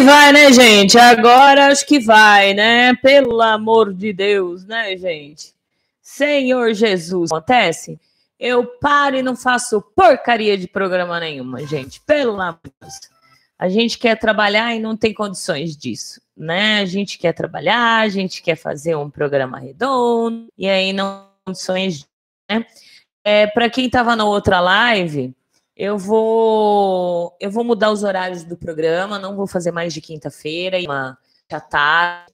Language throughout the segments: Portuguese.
que vai, né, gente? Agora acho que vai, né? Pelo amor de Deus, né, gente? Senhor Jesus, acontece? Eu paro e não faço porcaria de programa nenhuma, gente. Pelo amor de Deus. A gente quer trabalhar e não tem condições disso, né? A gente quer trabalhar, a gente quer fazer um programa redondo e aí não tem condições, né? É, Para quem estava na outra live, eu vou eu vou mudar os horários do programa, não vou fazer mais de quinta-feira, uma já tarde.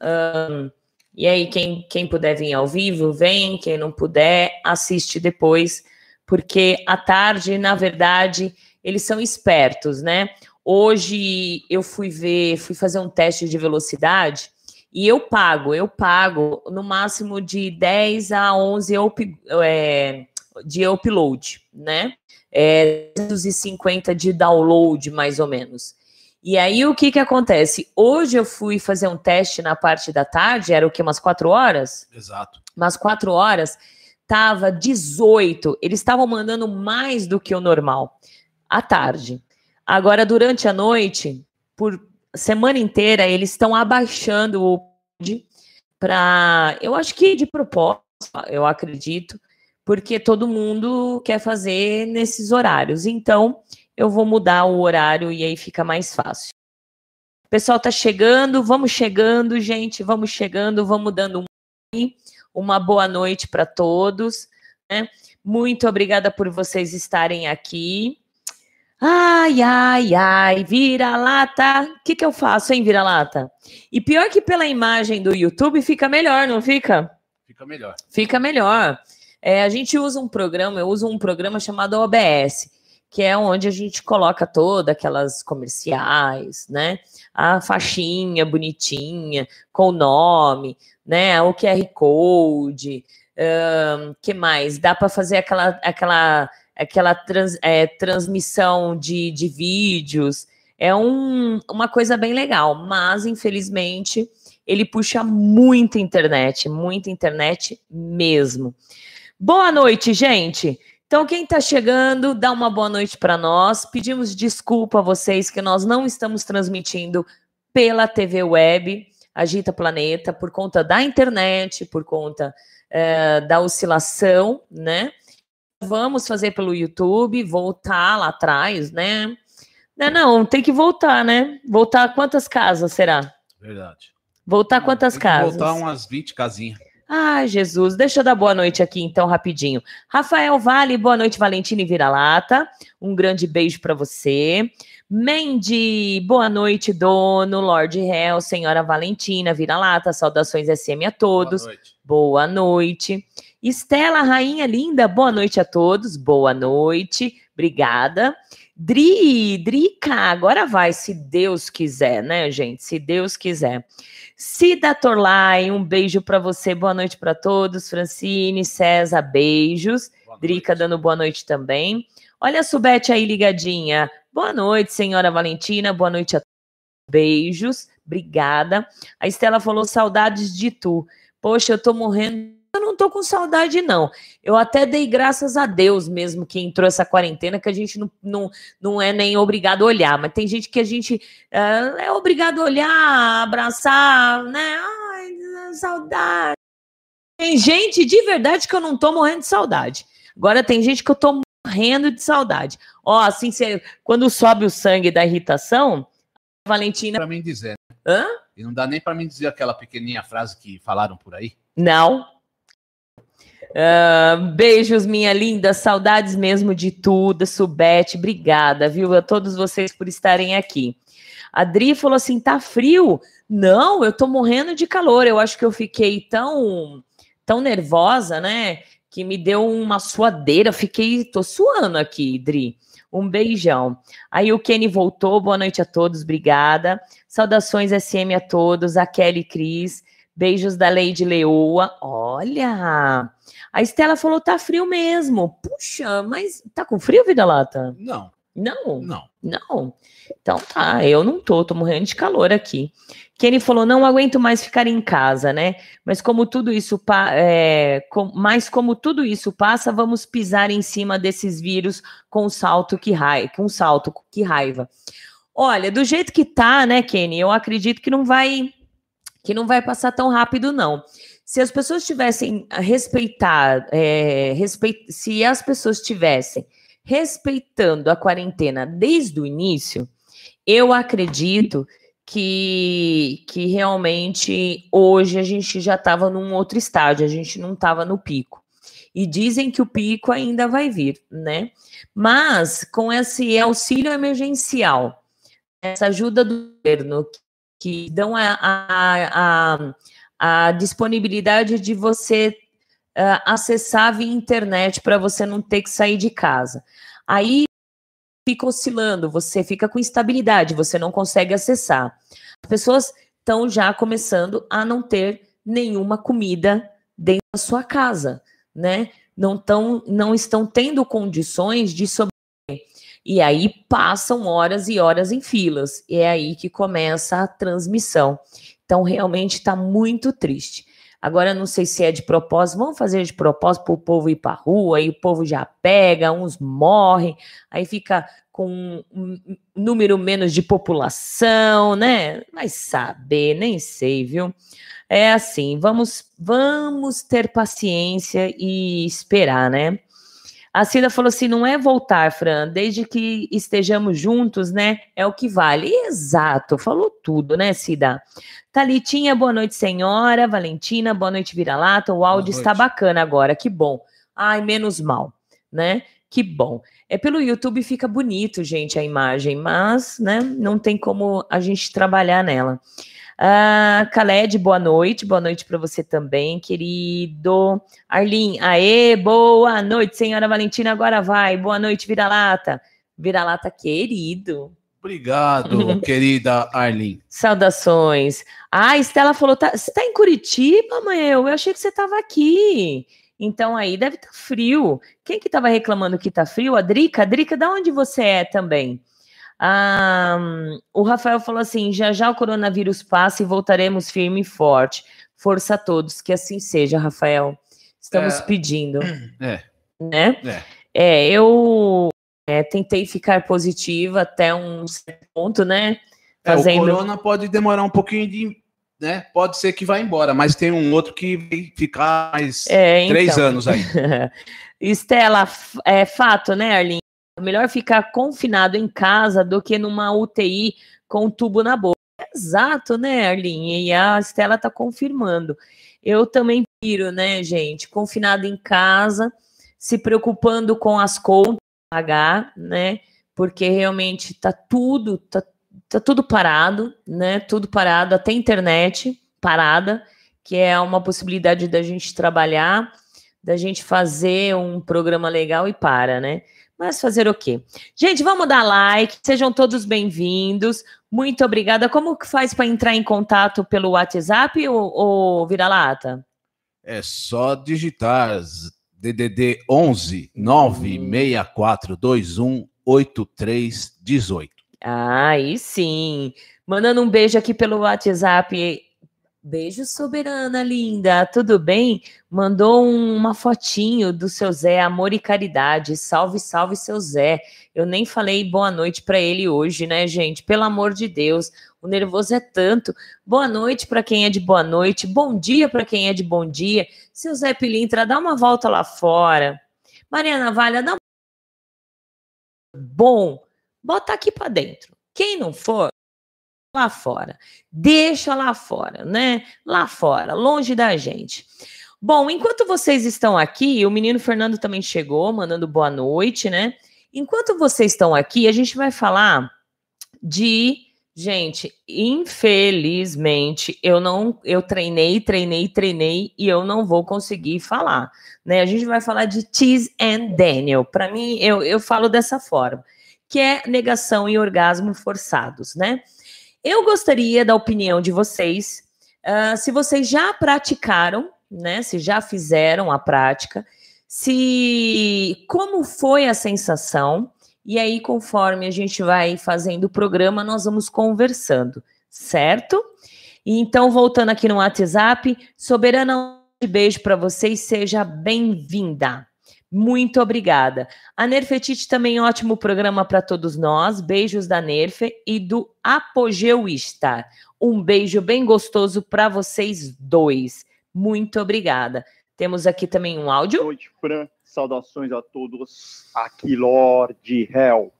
Um, e aí, quem, quem puder vir ao vivo, vem. Quem não puder, assiste depois, porque à tarde, na verdade, eles são espertos, né? Hoje eu fui ver, fui fazer um teste de velocidade e eu pago, eu pago no máximo de 10 a 11 up, é, de upload, né? É, 250 de download, mais ou menos. E aí, o que que acontece? Hoje eu fui fazer um teste na parte da tarde, era o que, umas quatro horas? Exato. Umas quatro horas, tava 18. Eles estavam mandando mais do que o normal, à tarde. Agora, durante a noite, por semana inteira, eles estão abaixando o para. Eu acho que de propósito, eu acredito, porque todo mundo quer fazer nesses horários. Então, eu vou mudar o horário e aí fica mais fácil. O pessoal tá chegando, vamos chegando, gente, vamos chegando, vamos dando um uma boa noite para todos. Né? Muito obrigada por vocês estarem aqui. Ai, ai, ai, vira-lata. O que, que eu faço, hein, vira-lata? E pior que pela imagem do YouTube, fica melhor, não fica? Fica melhor. Fica melhor. É, a gente usa um programa, eu uso um programa chamado OBS que é onde a gente coloca todas aquelas comerciais, né? A faixinha bonitinha, com o nome, né? O QR Code, um, que mais? Dá para fazer aquela, aquela, aquela trans, é, transmissão de, de vídeos. É um, uma coisa bem legal, mas infelizmente ele puxa muita internet, muita internet mesmo. Boa noite, gente. Então, quem está chegando, dá uma boa noite para nós. Pedimos desculpa a vocês que nós não estamos transmitindo pela TV web Agita Planeta por conta da internet, por conta é, da oscilação, né? Vamos fazer pelo YouTube, voltar lá atrás, né? Não, não, tem que voltar, né? Voltar quantas casas será? Verdade. Voltar quantas casas? Voltar umas 20 casinhas. Ai, Jesus, deixa eu dar boa noite aqui então rapidinho. Rafael Vale, boa noite, Valentina e Vira-Lata. Um grande beijo para você. Mandy, boa noite, dono, Lord Hell, senhora Valentina, Vira-Lata, saudações SM a todos. Boa noite. Boa noite. Estela, rainha linda, boa noite a todos. Boa noite, obrigada. Dri, Drica, agora vai, se Deus quiser, né, gente? Se Deus quiser. Cida Torlai, um beijo para você, boa noite para todos. Francine, César, beijos. Drica dando boa noite também. Olha a Subete aí ligadinha. Boa noite, senhora Valentina, boa noite a todos. Beijos, obrigada. A Estela falou saudades de tu. Poxa, eu tô morrendo eu não tô com saudade, não. Eu até dei graças a Deus mesmo que entrou essa quarentena, que a gente não, não, não é nem obrigado a olhar, mas tem gente que a gente uh, é obrigado a olhar, abraçar, né? Ai, saudade. Tem gente de verdade que eu não tô morrendo de saudade. Agora tem gente que eu tô morrendo de saudade. Ó, assim, cê, quando sobe o sangue da irritação, a Valentina. Para mim dizer. Hã? E não dá nem para mim dizer aquela pequenininha frase que falaram por aí. Não. Uh, beijos, minha linda, saudades mesmo de tudo, Subete, obrigada, viu, a todos vocês por estarem aqui. A Dri falou assim: tá frio? Não, eu tô morrendo de calor. Eu acho que eu fiquei tão, tão nervosa, né? Que me deu uma suadeira. Fiquei, tô suando aqui, Dri. Um beijão. Aí o Kenny voltou. Boa noite a todos, obrigada. Saudações SM a todos. A Kelly Cris. Beijos da Lady Leoa. Olha! A Estela falou: tá frio mesmo. Puxa, mas tá com frio, Vida Lata? Não. Não? Não. Não. Então tá, eu não tô, tô morrendo de calor aqui. Kenny falou: não aguento mais ficar em casa, né? Mas como tudo isso é, com, mas como tudo isso passa, vamos pisar em cima desses vírus com salto que raiva, com salto que raiva. Olha, do jeito que tá, né, Kenny, eu acredito que não vai que não vai passar tão rápido, não. Se as pessoas tivessem respeitar, é, respeit, se as pessoas tivessem respeitando a quarentena desde o início, eu acredito que, que realmente hoje a gente já estava num outro estágio, a gente não estava no pico. E dizem que o pico ainda vai vir, né? Mas com esse auxílio emergencial, essa ajuda do governo, que dão a, a, a disponibilidade de você uh, acessar via internet para você não ter que sair de casa. Aí fica oscilando, você fica com instabilidade, você não consegue acessar. As pessoas estão já começando a não ter nenhuma comida dentro da sua casa, né? Não, tão, não estão tendo condições de sobreviver. E aí passam horas e horas em filas. E é aí que começa a transmissão. Então, realmente está muito triste. Agora, não sei se é de propósito, vamos fazer de propósito para o povo ir para a rua, aí o povo já pega, uns morrem, aí fica com um número menos de população, né? Vai saber, nem sei, viu? É assim, vamos, vamos ter paciência e esperar, né? A Cida falou assim: não é voltar, Fran, desde que estejamos juntos, né? É o que vale. Exato, falou tudo, né, Cida? Talitinha, boa noite, senhora. Valentina, boa noite, vira-lata. O áudio está bacana agora, que bom. Ai, menos mal, né? Que bom. É pelo YouTube fica bonito, gente, a imagem, mas, né, não tem como a gente trabalhar nela. Uh, Khaled, boa noite, boa noite para você também, querido. Arlin, aê, boa noite, senhora Valentina, agora vai. Boa noite, vira-lata. Vira-lata, querido. Obrigado, querida Arlene. Saudações. Ah, Estela falou, tá, você tá em Curitiba, mãe? Eu achei que você estava aqui. Então aí deve estar tá frio. Quem que estava reclamando que tá frio? A Drica? Drica, da onde você é também? Ah, o Rafael falou assim: já já o coronavírus passa e voltaremos firme e forte. Força a todos, que assim seja, Rafael. Estamos é, pedindo. É. Né? É. é eu é, tentei ficar positiva até um certo ponto, né? Fazendo... É, o corona pode demorar um pouquinho de. Né? Pode ser que vá embora, mas tem um outro que vai ficar mais é, três então. anos aí. Estela, é fato, né, Melhor ficar confinado em casa do que numa UTI com um tubo na boca. Exato, né, Arlene? E a Estela tá confirmando. Eu também piro, né, gente? Confinado em casa, se preocupando com as contas pagar, né? Porque realmente tá tudo, tá, tá tudo parado, né? Tudo parado, até internet parada, que é uma possibilidade da gente trabalhar, da gente fazer um programa legal e para, né? Mas fazer o quê? Gente, vamos dar like, sejam todos bem-vindos. Muito obrigada. Como que faz para entrar em contato pelo WhatsApp ou, ou vira-lata? É só digitar DDD 11 96421 8318. Ah, aí sim. Mandando um beijo aqui pelo WhatsApp Beijo, soberana linda, tudo bem? Mandou um, uma fotinho do seu Zé, amor e caridade. Salve, salve, seu Zé. Eu nem falei boa noite para ele hoje, né, gente? Pelo amor de Deus, o nervoso é tanto. Boa noite para quem é de boa noite, bom dia para quem é de bom dia. Seu Zé Pilintra, dá uma volta lá fora. Maria Navalha, dá uma. Bom, bota aqui para dentro. Quem não for, lá fora. Deixa lá fora, né? Lá fora, longe da gente. Bom, enquanto vocês estão aqui, o menino Fernando também chegou, mandando boa noite, né? Enquanto vocês estão aqui, a gente vai falar de Gente, infelizmente, eu não, eu treinei, treinei, treinei e eu não vou conseguir falar, né? A gente vai falar de Cheese and Daniel. Para mim, eu, eu falo dessa forma, que é negação e orgasmo forçados, né? Eu gostaria da opinião de vocês, uh, se vocês já praticaram, né? Se já fizeram a prática, se como foi a sensação, e aí, conforme a gente vai fazendo o programa, nós vamos conversando, certo? Então, voltando aqui no WhatsApp, Soberana, um beijo para vocês, seja bem-vinda. Muito obrigada. A Nerfetite também ótimo programa para todos nós. Beijos da Nerfe e do Apogeuista. Um beijo bem gostoso para vocês dois. Muito obrigada. Temos aqui também um áudio. Boa noite, Fran. Saudações a todos. Aqui, Lorde Hell.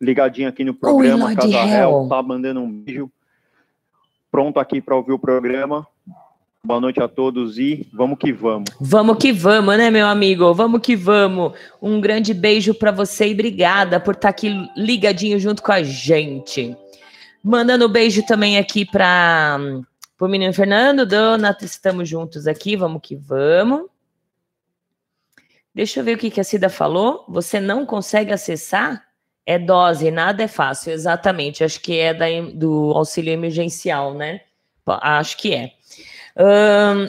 Ligadinho aqui no programa. Oi, Casa Hell. Tá mandando um beijo. Pronto aqui para ouvir o programa. Boa noite a todos e vamos que vamos. Vamos que vamos, né, meu amigo? Vamos que vamos. Um grande beijo para você e obrigada por estar tá aqui ligadinho junto com a gente. Mandando beijo também aqui para o menino Fernando, Dona, estamos juntos aqui, vamos que vamos. Deixa eu ver o que, que a Cida falou. Você não consegue acessar? É dose, nada é fácil, exatamente. Acho que é da, do auxílio emergencial, né? Acho que é. Um,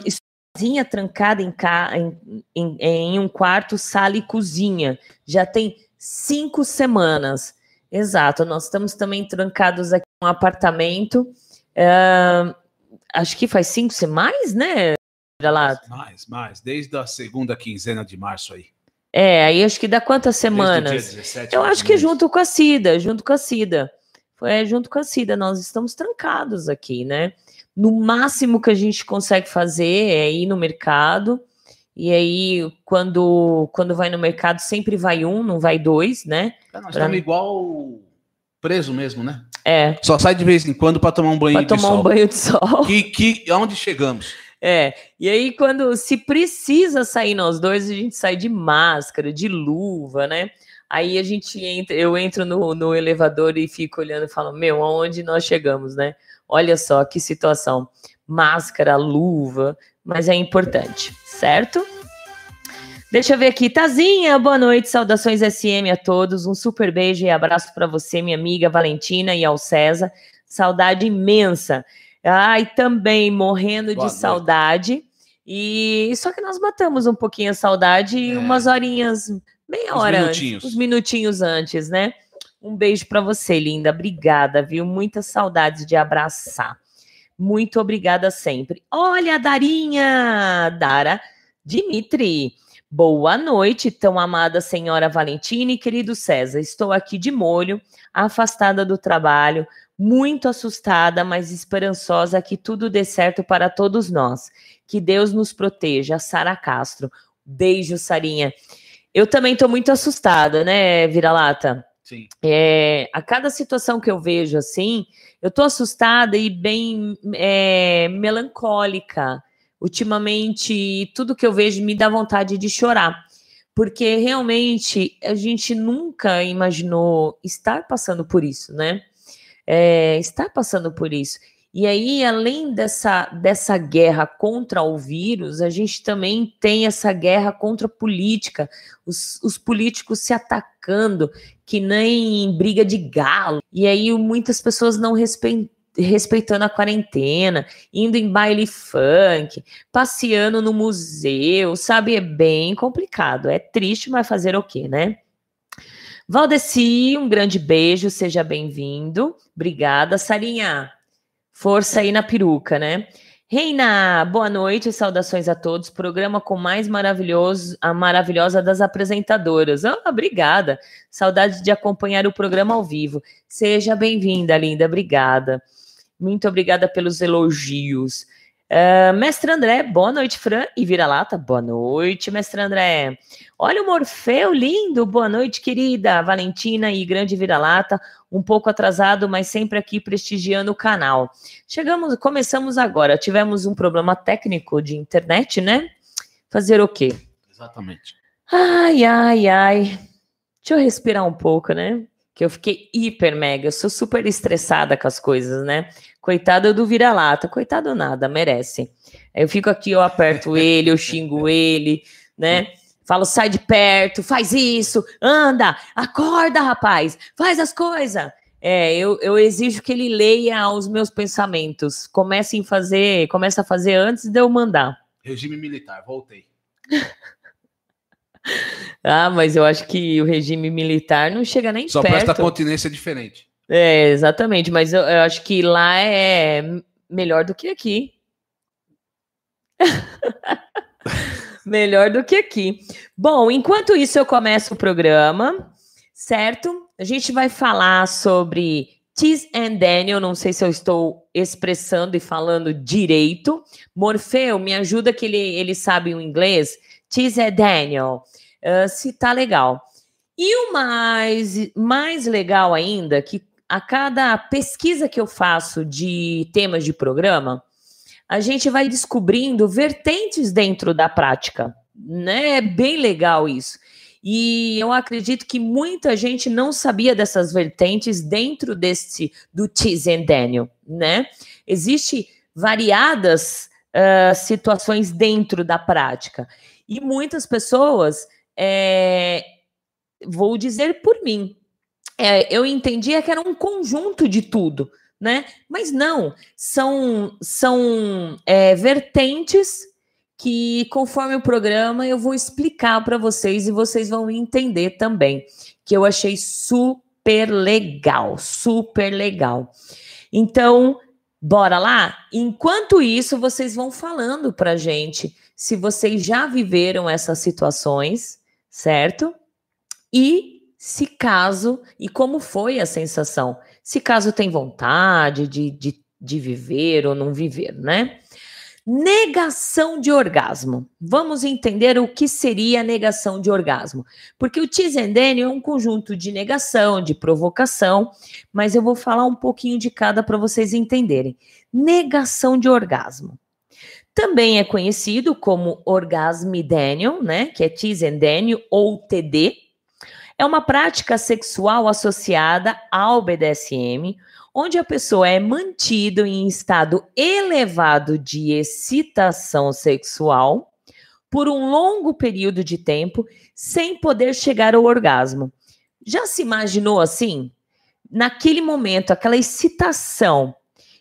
sozinha, trancada em, em, em, em, um quarto, sala e cozinha. Já tem cinco semanas. Exato, nós estamos também trancados aqui em um apartamento. Uh, acho que faz cinco semanas, né? Mais, mais. Desde a segunda quinzena de março aí. É, aí acho que dá quantas semanas? 17, Eu acho que junto com a Cida, junto com a Cida. Foi é, junto com a Cida, nós estamos trancados aqui, né? No máximo que a gente consegue fazer é ir no mercado. E aí, quando, quando vai no mercado, sempre vai um, não vai dois, né? É, nós pra... estamos igual preso mesmo, né? É. Só sai de vez em quando para tomar um banho pra de tomar sol. tomar um banho de sol. Que, que, onde chegamos? É, e aí quando se precisa sair nós dois, a gente sai de máscara, de luva, né? Aí a gente entra, eu entro no, no elevador e fico olhando e falo, meu, aonde nós chegamos, né? Olha só que situação. Máscara, luva, mas é importante, certo? Deixa eu ver aqui. Tazinha, boa noite, saudações SM a todos. Um super beijo e abraço para você, minha amiga Valentina e ao César. Saudade imensa. Ai, também morrendo boa de noite. saudade. E só que nós matamos um pouquinho a saudade é. umas horinhas, meia hora minutinhos. antes, uns minutinhos antes, né? Um beijo para você, linda. Obrigada, viu? Muitas saudades de abraçar. Muito obrigada sempre. Olha, Darinha! Dara Dimitri. Boa noite, tão amada senhora Valentina e querido César. Estou aqui de molho, afastada do trabalho, muito assustada, mas esperançosa que tudo dê certo para todos nós. Que Deus nos proteja. Sara Castro. Beijo, Sarinha. Eu também estou muito assustada, né, Vira-Lata? Sim. É, a cada situação que eu vejo assim, eu tô assustada e bem é, melancólica. Ultimamente, tudo que eu vejo me dá vontade de chorar, porque realmente a gente nunca imaginou estar passando por isso, né? É, estar passando por isso. E aí, além dessa, dessa guerra contra o vírus, a gente também tem essa guerra contra a política, os, os políticos se atacando, que nem briga de galo. E aí, muitas pessoas não respeitando a quarentena, indo em baile funk, passeando no museu, sabe? É bem complicado. É triste, mas fazer o quê, né? Valdeci, um grande beijo, seja bem-vindo. Obrigada. Sarinha, Força aí na peruca, né? Reina, boa noite, saudações a todos. Programa com mais maravilhoso, a maravilhosa das apresentadoras. Oh, obrigada. Saudade de acompanhar o programa ao vivo. Seja bem-vinda, linda. Obrigada. Muito obrigada pelos elogios. Uh, mestre André, boa noite, Fran e vira-lata. Boa noite, mestre André. Olha o Morfeu lindo, boa noite, querida Valentina e grande vira-lata. Um pouco atrasado, mas sempre aqui prestigiando o canal. Chegamos, começamos agora. Tivemos um problema técnico de internet, né? Fazer o quê? Exatamente. Ai, ai, ai. Deixa eu respirar um pouco, né? Que eu fiquei hiper mega, eu sou super estressada com as coisas, né? Coitado do vira-lata, coitado nada, merece. Eu fico aqui, eu aperto ele, eu xingo ele, né? Falo, sai de perto, faz isso, anda, acorda, rapaz, faz as coisas. É, eu, eu exijo que ele leia os meus pensamentos. Comece a fazer, começa a fazer antes de eu mandar. Regime militar, voltei. ah, mas eu acho que o regime militar não chega nem Só perto. Só presta continência diferente. É, exatamente, mas eu, eu acho que lá é melhor do que aqui. Melhor do que aqui. Bom, enquanto isso eu começo o programa, certo? A gente vai falar sobre Tis and Daniel, não sei se eu estou expressando e falando direito. Morfeu, me ajuda que ele, ele sabe o inglês. Tis and Daniel, uh, se tá legal. E o mais, mais legal ainda, que a cada pesquisa que eu faço de temas de programa, a gente vai descobrindo vertentes dentro da prática. Né? É bem legal isso. E eu acredito que muita gente não sabia dessas vertentes dentro desse do and Daniel, né? Existe variadas uh, situações dentro da prática e muitas pessoas, é, vou dizer por mim, é, eu entendia que era um conjunto de tudo, né? Mas não, são são é, vertentes que conforme o programa eu vou explicar para vocês e vocês vão entender também, que eu achei super legal, super legal. Então, bora lá? Enquanto isso, vocês vão falando para gente se vocês já viveram essas situações, certo? E se caso, e como foi a sensação? Se caso tem vontade de, de, de viver ou não viver, né? Negação de orgasmo. Vamos entender o que seria negação de orgasmo. Porque o Tizendênio é um conjunto de negação, de provocação, mas eu vou falar um pouquinho de cada para vocês entenderem. Negação de orgasmo. Também é conhecido como orgasmidênio, né? Que é Tizendênio ou TD. É uma prática sexual associada ao BDSM, onde a pessoa é mantida em estado elevado de excitação sexual por um longo período de tempo sem poder chegar ao orgasmo. Já se imaginou assim? Naquele momento, aquela excitação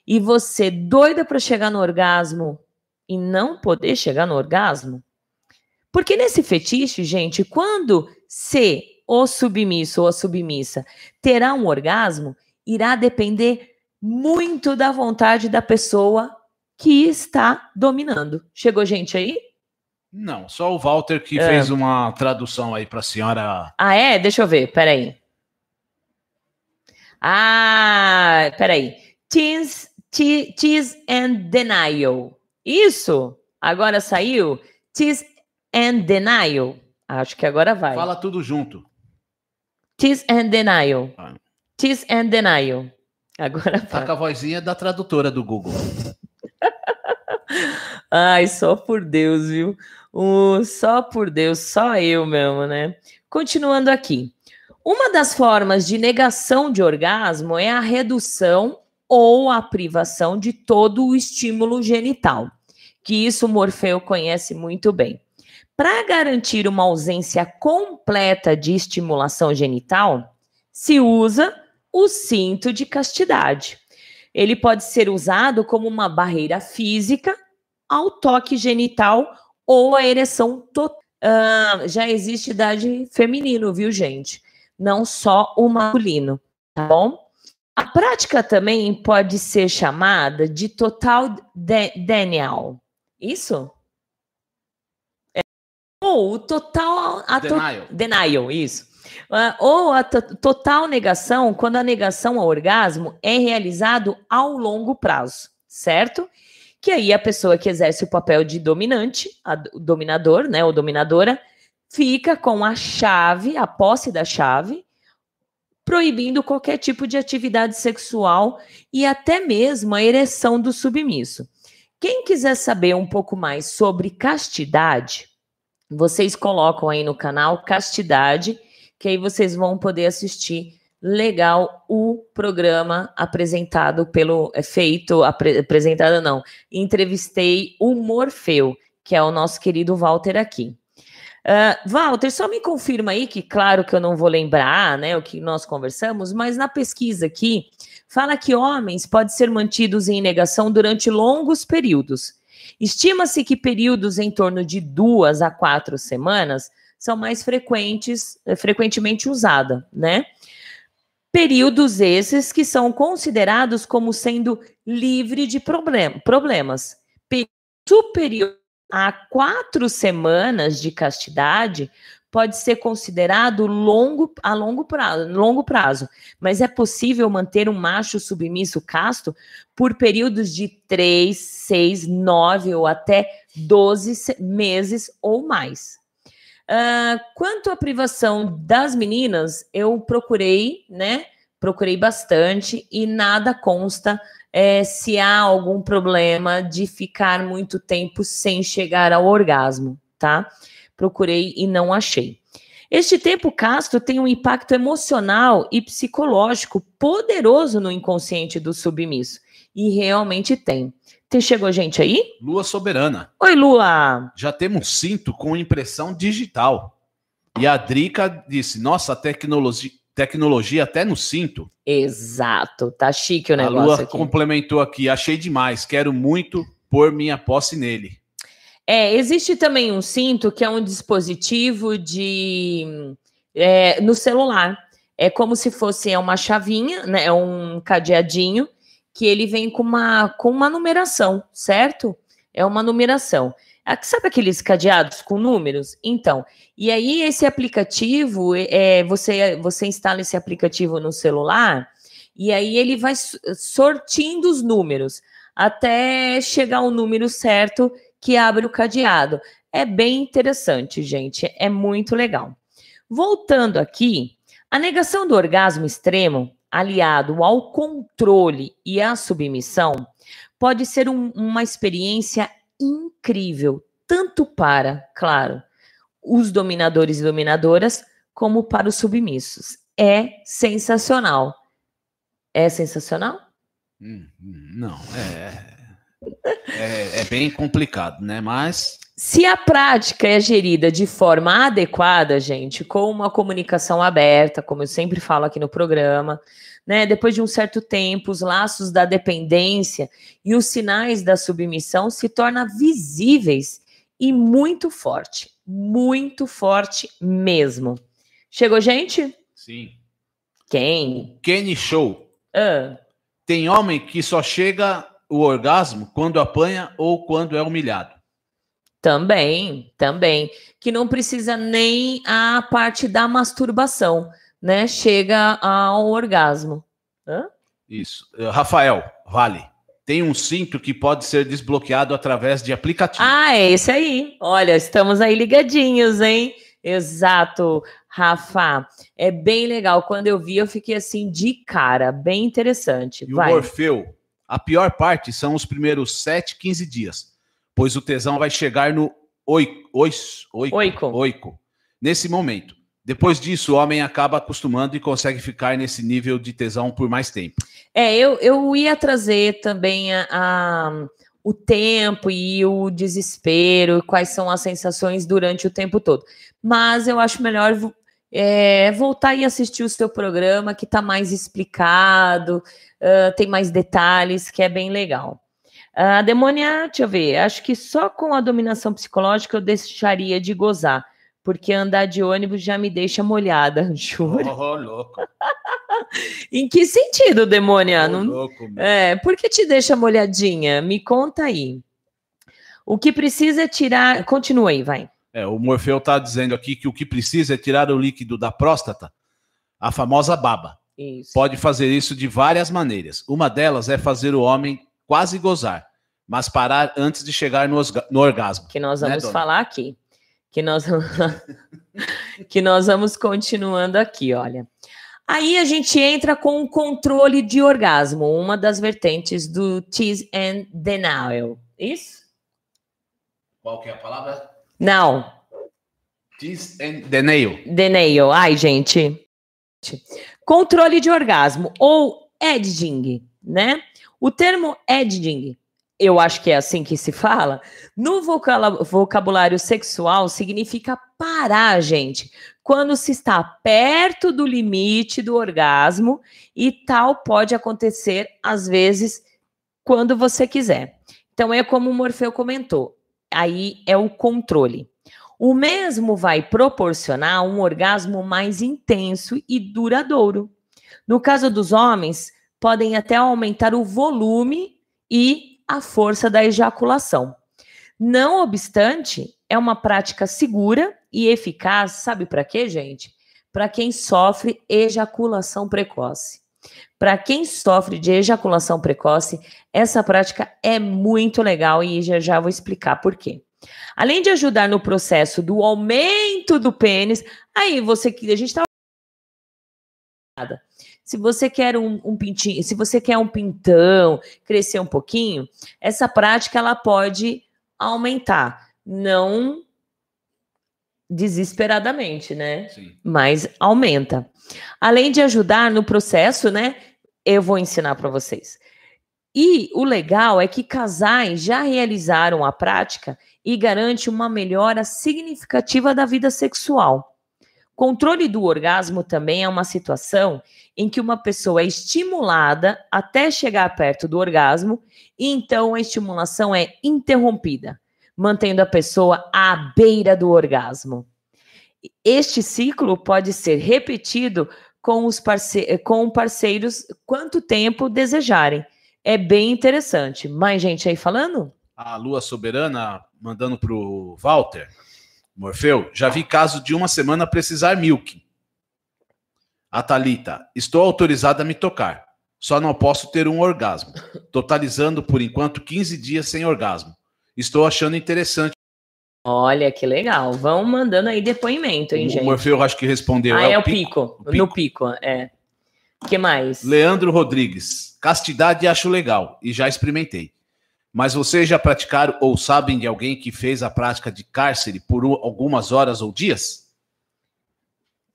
e você doida para chegar no orgasmo e não poder chegar no orgasmo? Porque nesse fetiche, gente, quando se o submisso ou a submissa terá um orgasmo, irá depender muito da vontade da pessoa que está dominando. Chegou gente aí? Não, só o Walter que é. fez uma tradução aí para a senhora. Ah, é? Deixa eu ver, peraí. Ah, peraí. Tease, tease and denial. Isso? Agora saiu? Tease and denial. Acho que agora vai. Fala tudo junto. Tease and denial. Ah. Tease and denial. Agora Tá com a vozinha da tradutora do Google. Ai, só por Deus, viu? Uh, só por Deus, só eu mesmo, né? Continuando aqui. Uma das formas de negação de orgasmo é a redução ou a privação de todo o estímulo genital, que isso Morfeu conhece muito bem. Para garantir uma ausência completa de estimulação genital, se usa o cinto de castidade. Ele pode ser usado como uma barreira física ao toque genital ou à ereção total. Uh, já existe idade feminino, viu, gente? Não só o masculino, tá bom? A prática também pode ser chamada de total de denial. Isso? Ou total. Denial. To denial, isso. Uh, ou a total negação, quando a negação ao orgasmo é realizado ao longo prazo, certo? Que aí a pessoa que exerce o papel de dominante, a, o dominador, né, ou dominadora, fica com a chave, a posse da chave, proibindo qualquer tipo de atividade sexual e até mesmo a ereção do submisso. Quem quiser saber um pouco mais sobre castidade, vocês colocam aí no canal Castidade que aí vocês vão poder assistir legal o programa apresentado pelo é feito apre, apresentado não entrevistei o Morfeu que é o nosso querido Walter aqui. Uh, Walter só me confirma aí que claro que eu não vou lembrar né o que nós conversamos mas na pesquisa aqui fala que homens podem ser mantidos em negação durante longos períodos estima-se que períodos em torno de duas a quatro semanas são mais frequentes, eh, frequentemente usada, né? Períodos esses que são considerados como sendo livre de problem problemas. Superior a quatro semanas de castidade pode ser considerado longo a longo prazo, longo prazo, mas é possível manter um macho submisso casto por períodos de 3, 6, 9 ou até 12 meses ou mais. Uh, quanto à privação das meninas, eu procurei, né? Procurei bastante e nada consta é, se há algum problema de ficar muito tempo sem chegar ao orgasmo, tá? Procurei e não achei. Este tempo casto tem um impacto emocional e psicológico poderoso no inconsciente do submisso. E realmente tem. Te chegou gente aí? Lua Soberana. Oi, Lua. Já temos cinto com impressão digital. E a Drica disse: Nossa, tecnologia, tecnologia até no cinto. Exato, tá chique o negócio. A Lua aqui. complementou aqui: Achei demais, quero muito pôr minha posse nele. É, existe também um cinto que é um dispositivo de é, no celular. É como se fosse é uma chavinha, né? É um cadeadinho que ele vem com uma com uma numeração, certo? É uma numeração. Sabe aqueles cadeados com números? Então, e aí esse aplicativo, é, você, você instala esse aplicativo no celular e aí ele vai sortindo os números até chegar ao número certo que abre o cadeado. É bem interessante, gente, é muito legal. Voltando aqui, a negação do orgasmo extremo, aliado ao controle e à submissão, pode ser um, uma experiência incrível, tanto para, claro, os dominadores e dominadoras, como para os submissos. É sensacional. É sensacional? Hum, hum não, é, é, é bem complicado, né? Mas. Se a prática é gerida de forma adequada, gente, com uma comunicação aberta, como eu sempre falo aqui no programa, né? Depois de um certo tempo, os laços da dependência e os sinais da submissão se tornam visíveis e muito forte, muito forte mesmo. Chegou gente? Sim. Quem? Kenny Show. Ah. Tem homem que só chega o orgasmo quando apanha ou quando é humilhado. Também, também. Que não precisa nem a parte da masturbação, né? Chega ao orgasmo. Hã? Isso. Eh, Rafael, vale. Tem um cinto que pode ser desbloqueado através de aplicativo. Ah, é esse aí. Olha, estamos aí ligadinhos, hein? Exato, Rafa. É bem legal. Quando eu vi, eu fiquei assim de cara. Bem interessante. E Vai. o Morfeu a pior parte são os primeiros 7, 15 dias, pois o tesão vai chegar no oico, ois, oico, oico. oico nesse momento. Depois disso, o homem acaba acostumando e consegue ficar nesse nível de tesão por mais tempo. É, eu, eu ia trazer também a, a, o tempo e o desespero, quais são as sensações durante o tempo todo. Mas eu acho melhor é, voltar e assistir o seu programa, que está mais explicado, uh, tem mais detalhes, que é bem legal. A uh, demônia, deixa eu ver, acho que só com a dominação psicológica eu deixaria de gozar, porque andar de ônibus já me deixa molhada, juro. Oh, louco. em que sentido, demônia? Oh, Não... louco, é, por que te deixa molhadinha? Me conta aí. O que precisa é tirar. Continua aí, vai. É, o Morfeu está dizendo aqui que o que precisa é tirar o líquido da próstata, a famosa baba. Isso. Pode fazer isso de várias maneiras. Uma delas é fazer o homem quase gozar, mas parar antes de chegar no, no orgasmo. Que nós né, vamos né, falar aqui. Que nós, que nós vamos continuando aqui, olha. Aí a gente entra com o controle de orgasmo, uma das vertentes do tease and denial. Isso? Qual que é a palavra? Não. Tease and denial. Denial. Ai, gente. Controle de orgasmo ou edging, né? O termo edging, eu acho que é assim que se fala, no vocabulário sexual significa parar, gente, quando se está perto do limite do orgasmo e tal pode acontecer às vezes quando você quiser. Então é como o Morfeu comentou, aí é o controle. O mesmo vai proporcionar um orgasmo mais intenso e duradouro. No caso dos homens, podem até aumentar o volume e a força da ejaculação. Não obstante, é uma prática segura e eficaz, sabe para quê, gente? Para quem sofre ejaculação precoce. Para quem sofre de ejaculação precoce, essa prática é muito legal e já já vou explicar por quê. Além de ajudar no processo do aumento do pênis, aí você que a gente tá se você quer um, um, pintinho, se você quer um pintão, crescer um pouquinho, essa prática ela pode aumentar, não desesperadamente, né? Sim. Mas aumenta. Além de ajudar no processo, né? Eu vou ensinar para vocês. E o legal é que casais já realizaram a prática e garante uma melhora significativa da vida sexual. Controle do orgasmo também é uma situação em que uma pessoa é estimulada até chegar perto do orgasmo e então a estimulação é interrompida, mantendo a pessoa à beira do orgasmo. Este ciclo pode ser repetido com os parce com parceiros quanto tempo desejarem. É bem interessante. Mais gente aí falando? A Lua Soberana mandando para o Walter. Morfeu, já vi caso de uma semana precisar milk. A Thalita, estou autorizada a me tocar. Só não posso ter um orgasmo. Totalizando por enquanto 15 dias sem orgasmo. Estou achando interessante. Olha que legal. Vão mandando aí depoimento, hein, o gente? O Morfeu acho que respondeu. Ah, é, é o pico. pico. No pico, é. que mais? Leandro Rodrigues. Castidade acho legal e já experimentei. Mas vocês já praticaram ou sabem de alguém que fez a prática de cárcere por algumas horas ou dias?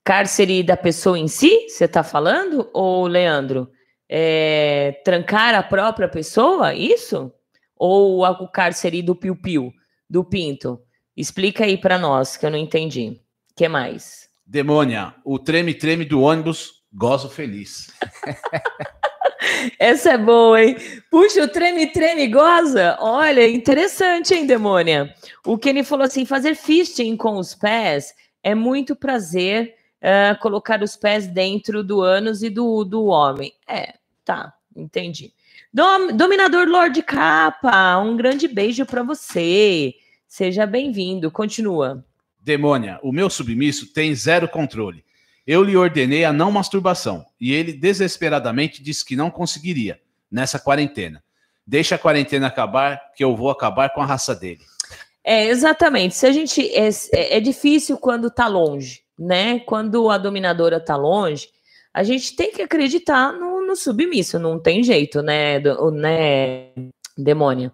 Cárcere da pessoa em si, você está falando? Ou, Leandro, é, trancar a própria pessoa, isso? Ou o cárcere do piu-piu, do pinto? Explica aí para nós, que eu não entendi. O que mais? Demônia, o treme-treme do ônibus, gozo feliz. Essa é boa, hein? Puxa, o treme-treme goza. Olha, interessante, hein, demônia? O Kenny falou assim: fazer fisting com os pés é muito prazer uh, colocar os pés dentro do ânus e do, do homem. É, tá, entendi. Dom, Dominador Lord Capa, um grande beijo para você. Seja bem-vindo. Continua. Demônia, o meu submisso tem zero controle. Eu lhe ordenei a não masturbação e ele desesperadamente disse que não conseguiria nessa quarentena. Deixa a quarentena acabar, que eu vou acabar com a raça dele. É, exatamente. Se a gente. É, é, é difícil quando tá longe, né? Quando a dominadora tá longe, a gente tem que acreditar no, no submisso, não tem jeito, né, do, né demônia?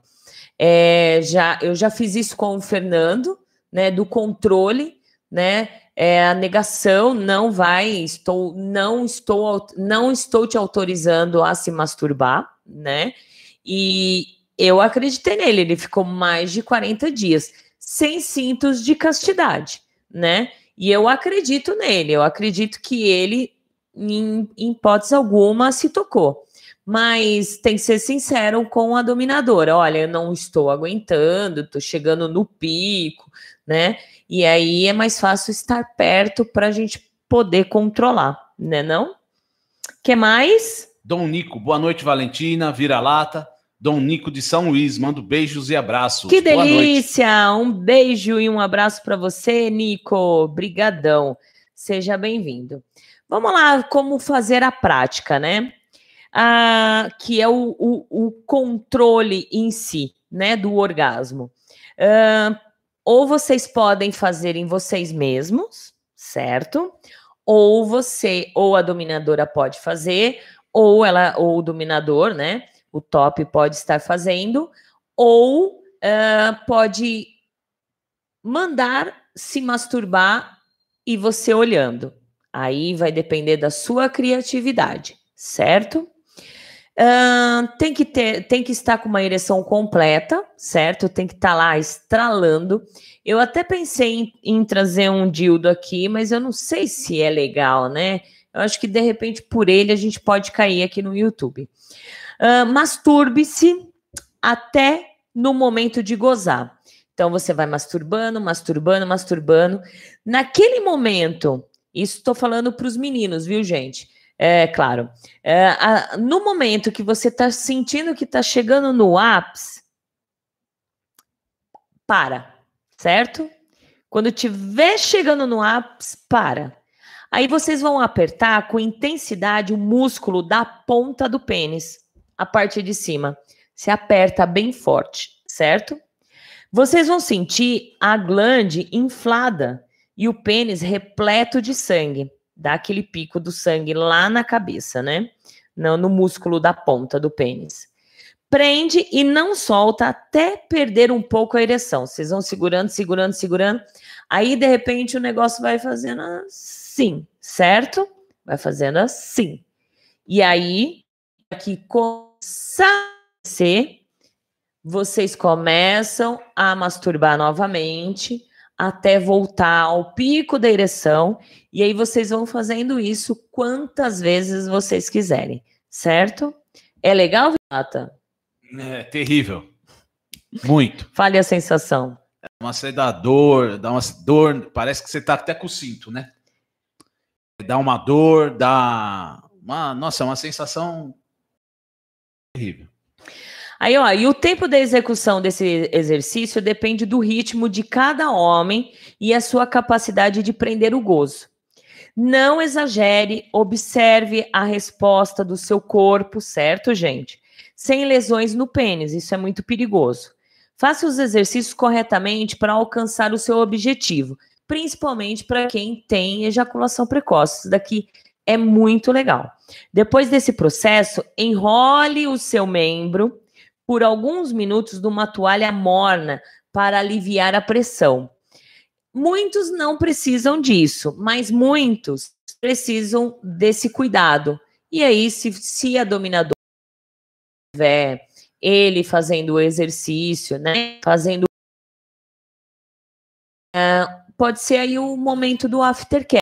É, já, eu já fiz isso com o Fernando, né, do controle, né? é, a negação não vai, estou, não estou, não estou te autorizando a se masturbar, né? E eu acreditei nele, ele ficou mais de 40 dias sem cintos de castidade, né? E eu acredito nele, eu acredito que ele, em, em hipótese alguma, se tocou. Mas tem que ser sincero com a dominadora. Olha, eu não estou aguentando, estou chegando no pico, né? E aí é mais fácil estar perto para a gente poder controlar, né não? que mais? Dom Nico, boa noite, Valentina, vira-lata. Dom Nico de São Luís, mando beijos e abraços. Que delícia! Um beijo e um abraço para você, Nico. Brigadão. Seja bem-vindo. Vamos lá, como fazer a prática, né? Ah, que é o, o, o, controle em si, né, do orgasmo. Ah, ou vocês podem fazer em vocês mesmos, certo? Ou você, ou a dominadora pode fazer, ou ela, ou o dominador, né? O top pode estar fazendo, ou uh, pode mandar se masturbar e você olhando. Aí vai depender da sua criatividade, certo? Uh, tem que ter, tem que estar com uma ereção completa, certo? Tem que estar tá lá estralando. Eu até pensei em, em, trazer um dildo aqui, mas eu não sei se é legal, né? Eu acho que de repente por ele a gente pode cair aqui no YouTube. Uh, Masturbe-se até no momento de gozar. Então você vai masturbando, masturbando, masturbando. Naquele momento, isso estou falando para os meninos, viu, gente? É claro. É, a, no momento que você está sentindo que está chegando no ápice, para, certo? Quando estiver chegando no ápice, para. Aí vocês vão apertar com intensidade o músculo da ponta do pênis, a parte de cima. Se aperta bem forte, certo? Vocês vão sentir a glande inflada e o pênis repleto de sangue. Dá aquele pico do sangue lá na cabeça, né? No, no músculo da ponta do pênis. Prende e não solta até perder um pouco a ereção. Vocês vão segurando, segurando, segurando. Aí, de repente, o negócio vai fazendo assim, certo? Vai fazendo assim. E aí, aqui começa a vocês começam a masturbar novamente até voltar ao pico da ereção, e aí vocês vão fazendo isso quantas vezes vocês quiserem, certo? É legal, Vinata? É terrível. Muito. Fale a sensação. É uma sedador, dá uma dor, parece que você tá até com o cinto, né? Dá uma dor, dá uma, nossa, é uma sensação terrível. Aí, ó, e o tempo da execução desse exercício depende do ritmo de cada homem e a sua capacidade de prender o gozo. Não exagere, observe a resposta do seu corpo, certo, gente? Sem lesões no pênis, isso é muito perigoso. Faça os exercícios corretamente para alcançar o seu objetivo, principalmente para quem tem ejaculação precoce. Isso daqui é muito legal. Depois desse processo, enrole o seu membro por alguns minutos numa toalha morna para aliviar a pressão. Muitos não precisam disso, mas muitos precisam desse cuidado. E aí, se, se a dominadora tiver ele fazendo o exercício, né? Fazendo. Uh, pode ser aí o momento do aftercare.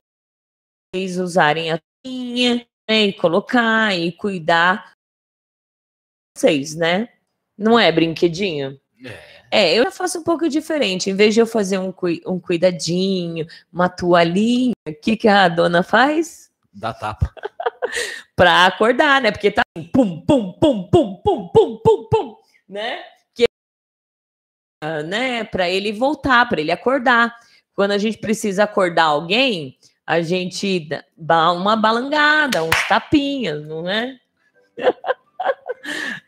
Vocês usarem a linha, né? E colocar e cuidar. Vocês, né? Não é brinquedinho? É. É, eu faço um pouco diferente. Em vez de eu fazer um, um cuidadinho, uma toalhinha, o que, que a dona faz? Dá tapa. pra acordar, né? Porque tá pum, pum, pum, pum, pum, pum, pum, pum, né? Que, uh, né? Pra ele voltar, para ele acordar. Quando a gente precisa acordar alguém, a gente dá uma balangada, uns tapinhas, não é?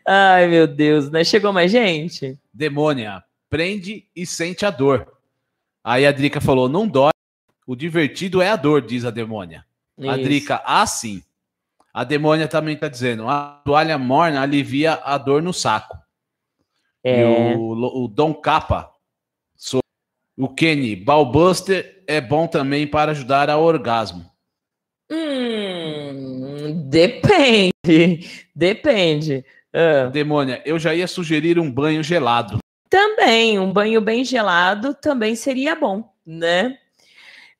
Ai, meu Deus, né? Chegou mais gente? Demônia, prende e sente a dor. Aí a Drica falou: não dói, o divertido é a dor, diz a demônia. Isso. A Drica, ah, sim. A demônia também tá dizendo: a toalha morna alivia a dor no saco. É. E o, o Dom Capa, o Kenny, Balbuster é bom também para ajudar ao orgasmo. Depende. Depende. Uh. Demônia, eu já ia sugerir um banho gelado. Também, um banho bem gelado também seria bom, né?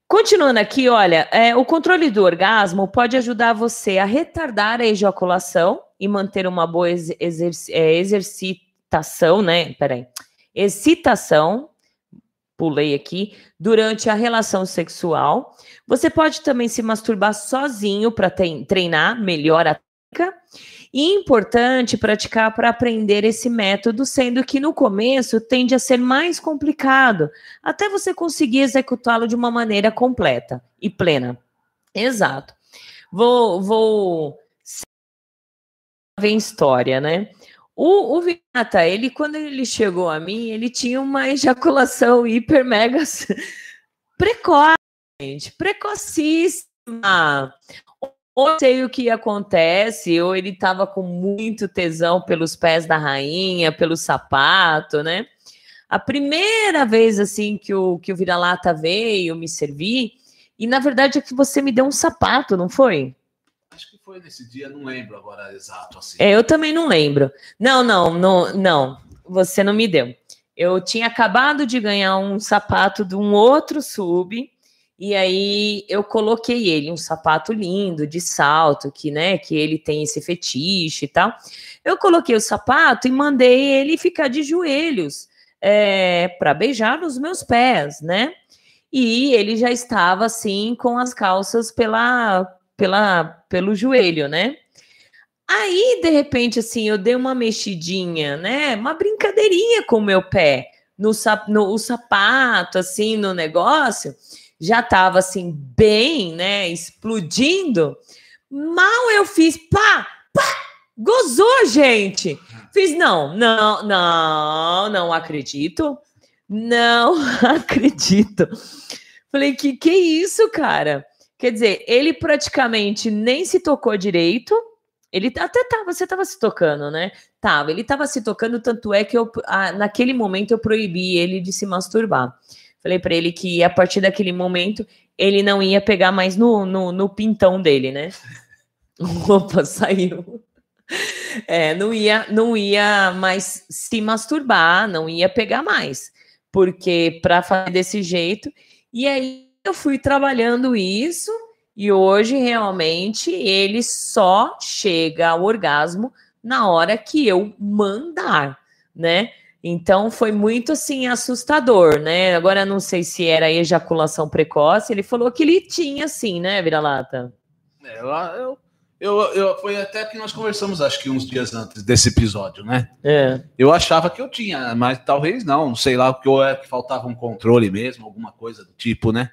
Continuando aqui, olha, é, o controle do orgasmo pode ajudar você a retardar a ejaculação e manter uma boa exerc é, exercitação, né? Peraí. Excitação, pulei aqui, durante a relação sexual. Você pode também se masturbar sozinho para treinar melhor a técnica. E importante praticar para aprender esse método, sendo que no começo tende a ser mais complicado, até você conseguir executá-lo de uma maneira completa e plena. Exato. Vou, vou ver história, né? O, o Vinata, ele, quando ele chegou a mim, ele tinha uma ejaculação hiper mega precoce, precocíssima ou sei o que acontece, ou ele estava com muito tesão pelos pés da rainha, pelo sapato, né? A primeira vez assim que o que o vira-lata veio me servir, e na verdade é que você me deu um sapato, não foi? Foi nesse dia, não lembro agora exato assim. É, eu também não lembro. Não, não, não, não. Você não me deu. Eu tinha acabado de ganhar um sapato de um outro sub e aí eu coloquei ele um sapato lindo de salto, que né, que ele tem esse fetiche e tal. Eu coloquei o sapato e mandei ele ficar de joelhos é, para beijar nos meus pés, né? E ele já estava assim com as calças pela, pela, pelo joelho, né? Aí, de repente, assim, eu dei uma mexidinha, né? Uma brincadeirinha com o meu pé no, no sapato, assim, no negócio, já tava assim, bem, né? Explodindo. Mal eu fiz, pá, pá, gozou, gente. Fiz, não, não, não, não acredito. Não acredito. Falei, que que isso, cara? Quer dizer, ele praticamente nem se tocou direito. Ele até tava, você tava se tocando, né? Tava, ele tava se tocando, tanto é que eu, ah, naquele momento eu proibi ele de se masturbar. Falei para ele que a partir daquele momento ele não ia pegar mais no, no, no pintão dele, né? Opa, saiu. É, não ia, não ia mais se masturbar, não ia pegar mais, porque para fazer desse jeito. E aí eu fui trabalhando isso e hoje realmente ele só chega ao orgasmo na hora que eu mandar, né? Então foi muito assim assustador, né? Agora não sei se era ejaculação precoce. Ele falou que ele tinha, sim, né, vira-lata? É, eu, eu, eu, eu, foi até que nós conversamos, acho que uns dias antes desse episódio, né? É. Eu achava que eu tinha, mas talvez não, não sei lá, porque ou é que faltava um controle mesmo, alguma coisa do tipo, né?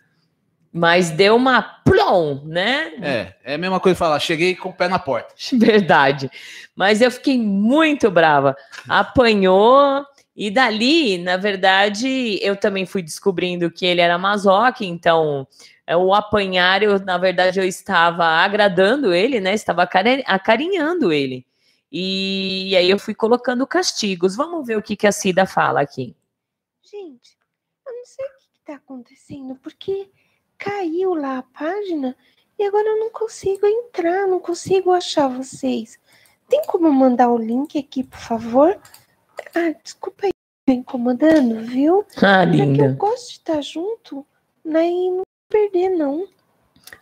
Mas deu uma plom, né? É, é a mesma coisa falar, cheguei com o pé na porta. Verdade. Mas eu fiquei muito brava. Apanhou, e dali, na verdade, eu também fui descobrindo que ele era masoque, então é, o apanhar, eu, na verdade, eu estava agradando ele, né? Estava acarinhando ele. E, e aí eu fui colocando castigos. Vamos ver o que, que a Cida fala aqui. Gente, eu não sei o que está acontecendo, porque caiu lá a página e agora eu não consigo entrar, não consigo achar vocês. Tem como mandar o link aqui, por favor? Ah, desculpa aí, tá incomodando, viu? Ah, linda. eu gosto de estar junto, né? E não perder, não.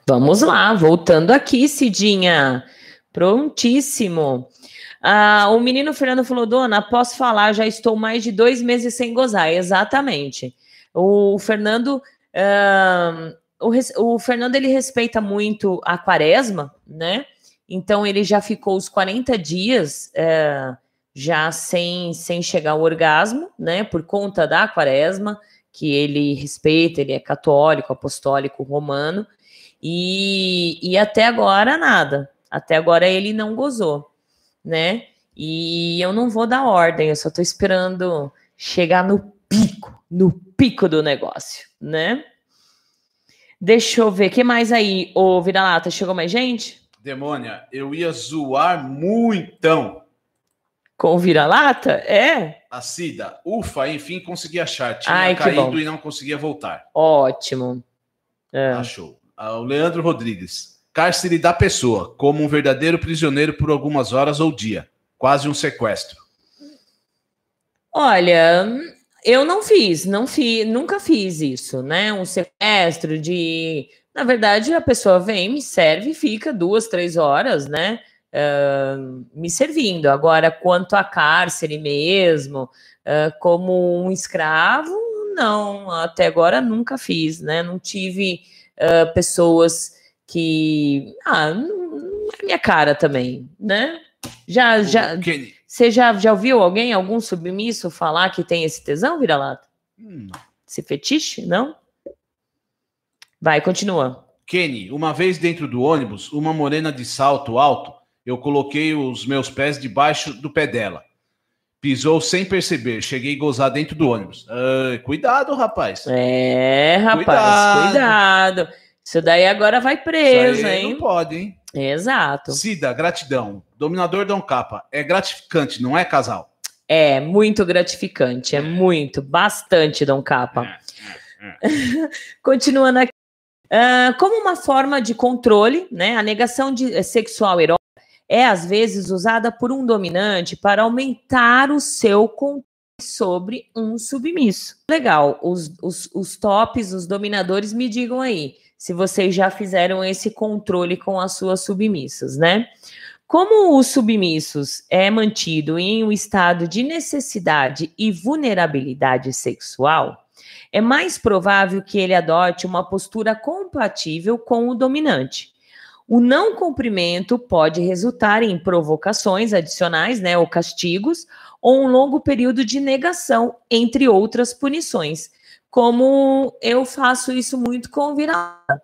Vamos lá, voltando aqui, Cidinha. Prontíssimo. Ah, o menino Fernando falou, dona, posso falar, já estou mais de dois meses sem gozar. Exatamente. O Fernando. Uh, o, o Fernando ele respeita muito a quaresma, né? Então ele já ficou os 40 dias. Uh, já sem, sem chegar ao orgasmo, né, por conta da quaresma, que ele respeita, ele é católico, apostólico, romano, e, e até agora nada, até agora ele não gozou, né, e eu não vou dar ordem, eu só tô esperando chegar no pico, no pico do negócio, né. Deixa eu ver, que mais aí, ô Vira-Lata, chegou mais gente? Demônia, eu ia zoar muitão com vira-lata? É? A Cida, ufa, enfim, consegui achar. Tinha Ai, caído e não conseguia voltar. Ótimo. É. Achou. Ah, o Leandro Rodrigues. Cárcere da pessoa, como um verdadeiro prisioneiro por algumas horas ou dia. Quase um sequestro. Olha, eu não fiz, não fiz, nunca fiz isso, né? Um sequestro de. Na verdade, a pessoa vem, me serve e fica duas, três horas, né? me servindo. Agora, quanto a cárcere mesmo, uh, como um escravo, não, até agora nunca fiz, né? Não tive uh, pessoas que. Ah, não é minha cara também, né? Já, já. Você já, já ouviu alguém, algum submisso, falar que tem esse tesão, vira-lata? Hum. Esse fetiche? Não? Vai, continua. Kenny, uma vez dentro do ônibus, uma morena de salto alto eu coloquei os meus pés debaixo do pé dela. Pisou sem perceber. Cheguei a gozar dentro do ônibus. Uh, cuidado, rapaz. É, rapaz, cuidado. cuidado. Isso daí agora vai preso, hein? Não pode, hein? Exato. Cida, gratidão. Dominador Dom Capa. É gratificante, não é, casal? É, muito gratificante. É muito, bastante, Dom Capa. É, é, é. Continuando aqui. Uh, como uma forma de controle, né? A negação de, eh, sexual erótica é às vezes usada por um dominante para aumentar o seu controle sobre um submisso. Legal, os, os, os tops, os dominadores, me digam aí se vocês já fizeram esse controle com as suas submissas, né? Como os submissos é mantido em um estado de necessidade e vulnerabilidade sexual, é mais provável que ele adote uma postura compatível com o dominante. O não cumprimento pode resultar em provocações adicionais, né, ou castigos, ou um longo período de negação, entre outras punições. Como eu faço isso muito com o vira-lata.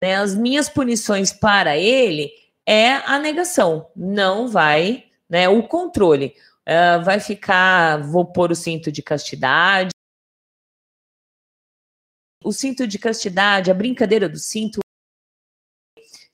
Né? As minhas punições para ele é a negação, não vai, né, o controle. Uh, vai ficar, vou pôr o cinto de castidade. O cinto de castidade, a brincadeira do cinto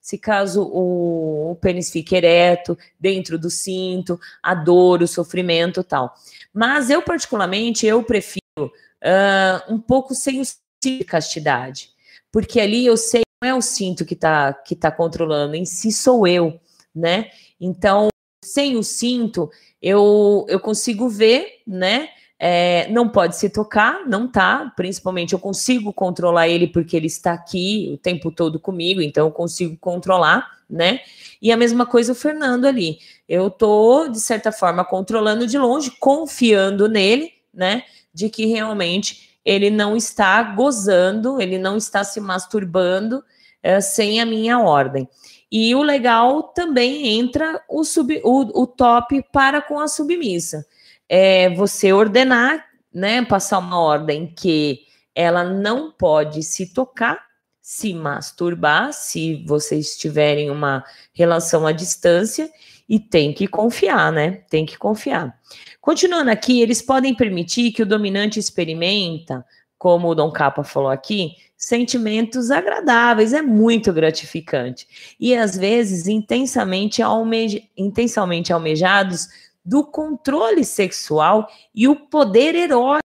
se caso o, o pênis fique ereto dentro do cinto, a dor, o sofrimento tal. Mas eu, particularmente, eu prefiro uh, um pouco sem o cinto de castidade, porque ali eu sei que não é o cinto que está que tá controlando, em si sou eu, né? Então, sem o cinto, eu, eu consigo ver, né? É, não pode se tocar, não tá. Principalmente eu consigo controlar ele porque ele está aqui o tempo todo comigo, então eu consigo controlar, né? E a mesma coisa o Fernando ali. Eu tô, de certa forma, controlando de longe, confiando nele, né? De que realmente ele não está gozando, ele não está se masturbando é, sem a minha ordem. E o legal também entra o, sub, o, o top para com a submissa é você ordenar, né, passar uma ordem que ela não pode se tocar, se masturbar, se vocês tiverem uma relação à distância, e tem que confiar, né? Tem que confiar. Continuando aqui, eles podem permitir que o dominante experimenta, como o Dom Capa falou aqui, sentimentos agradáveis, é muito gratificante. E às vezes intensamente, alme intensamente almejados do controle sexual e o poder erótico,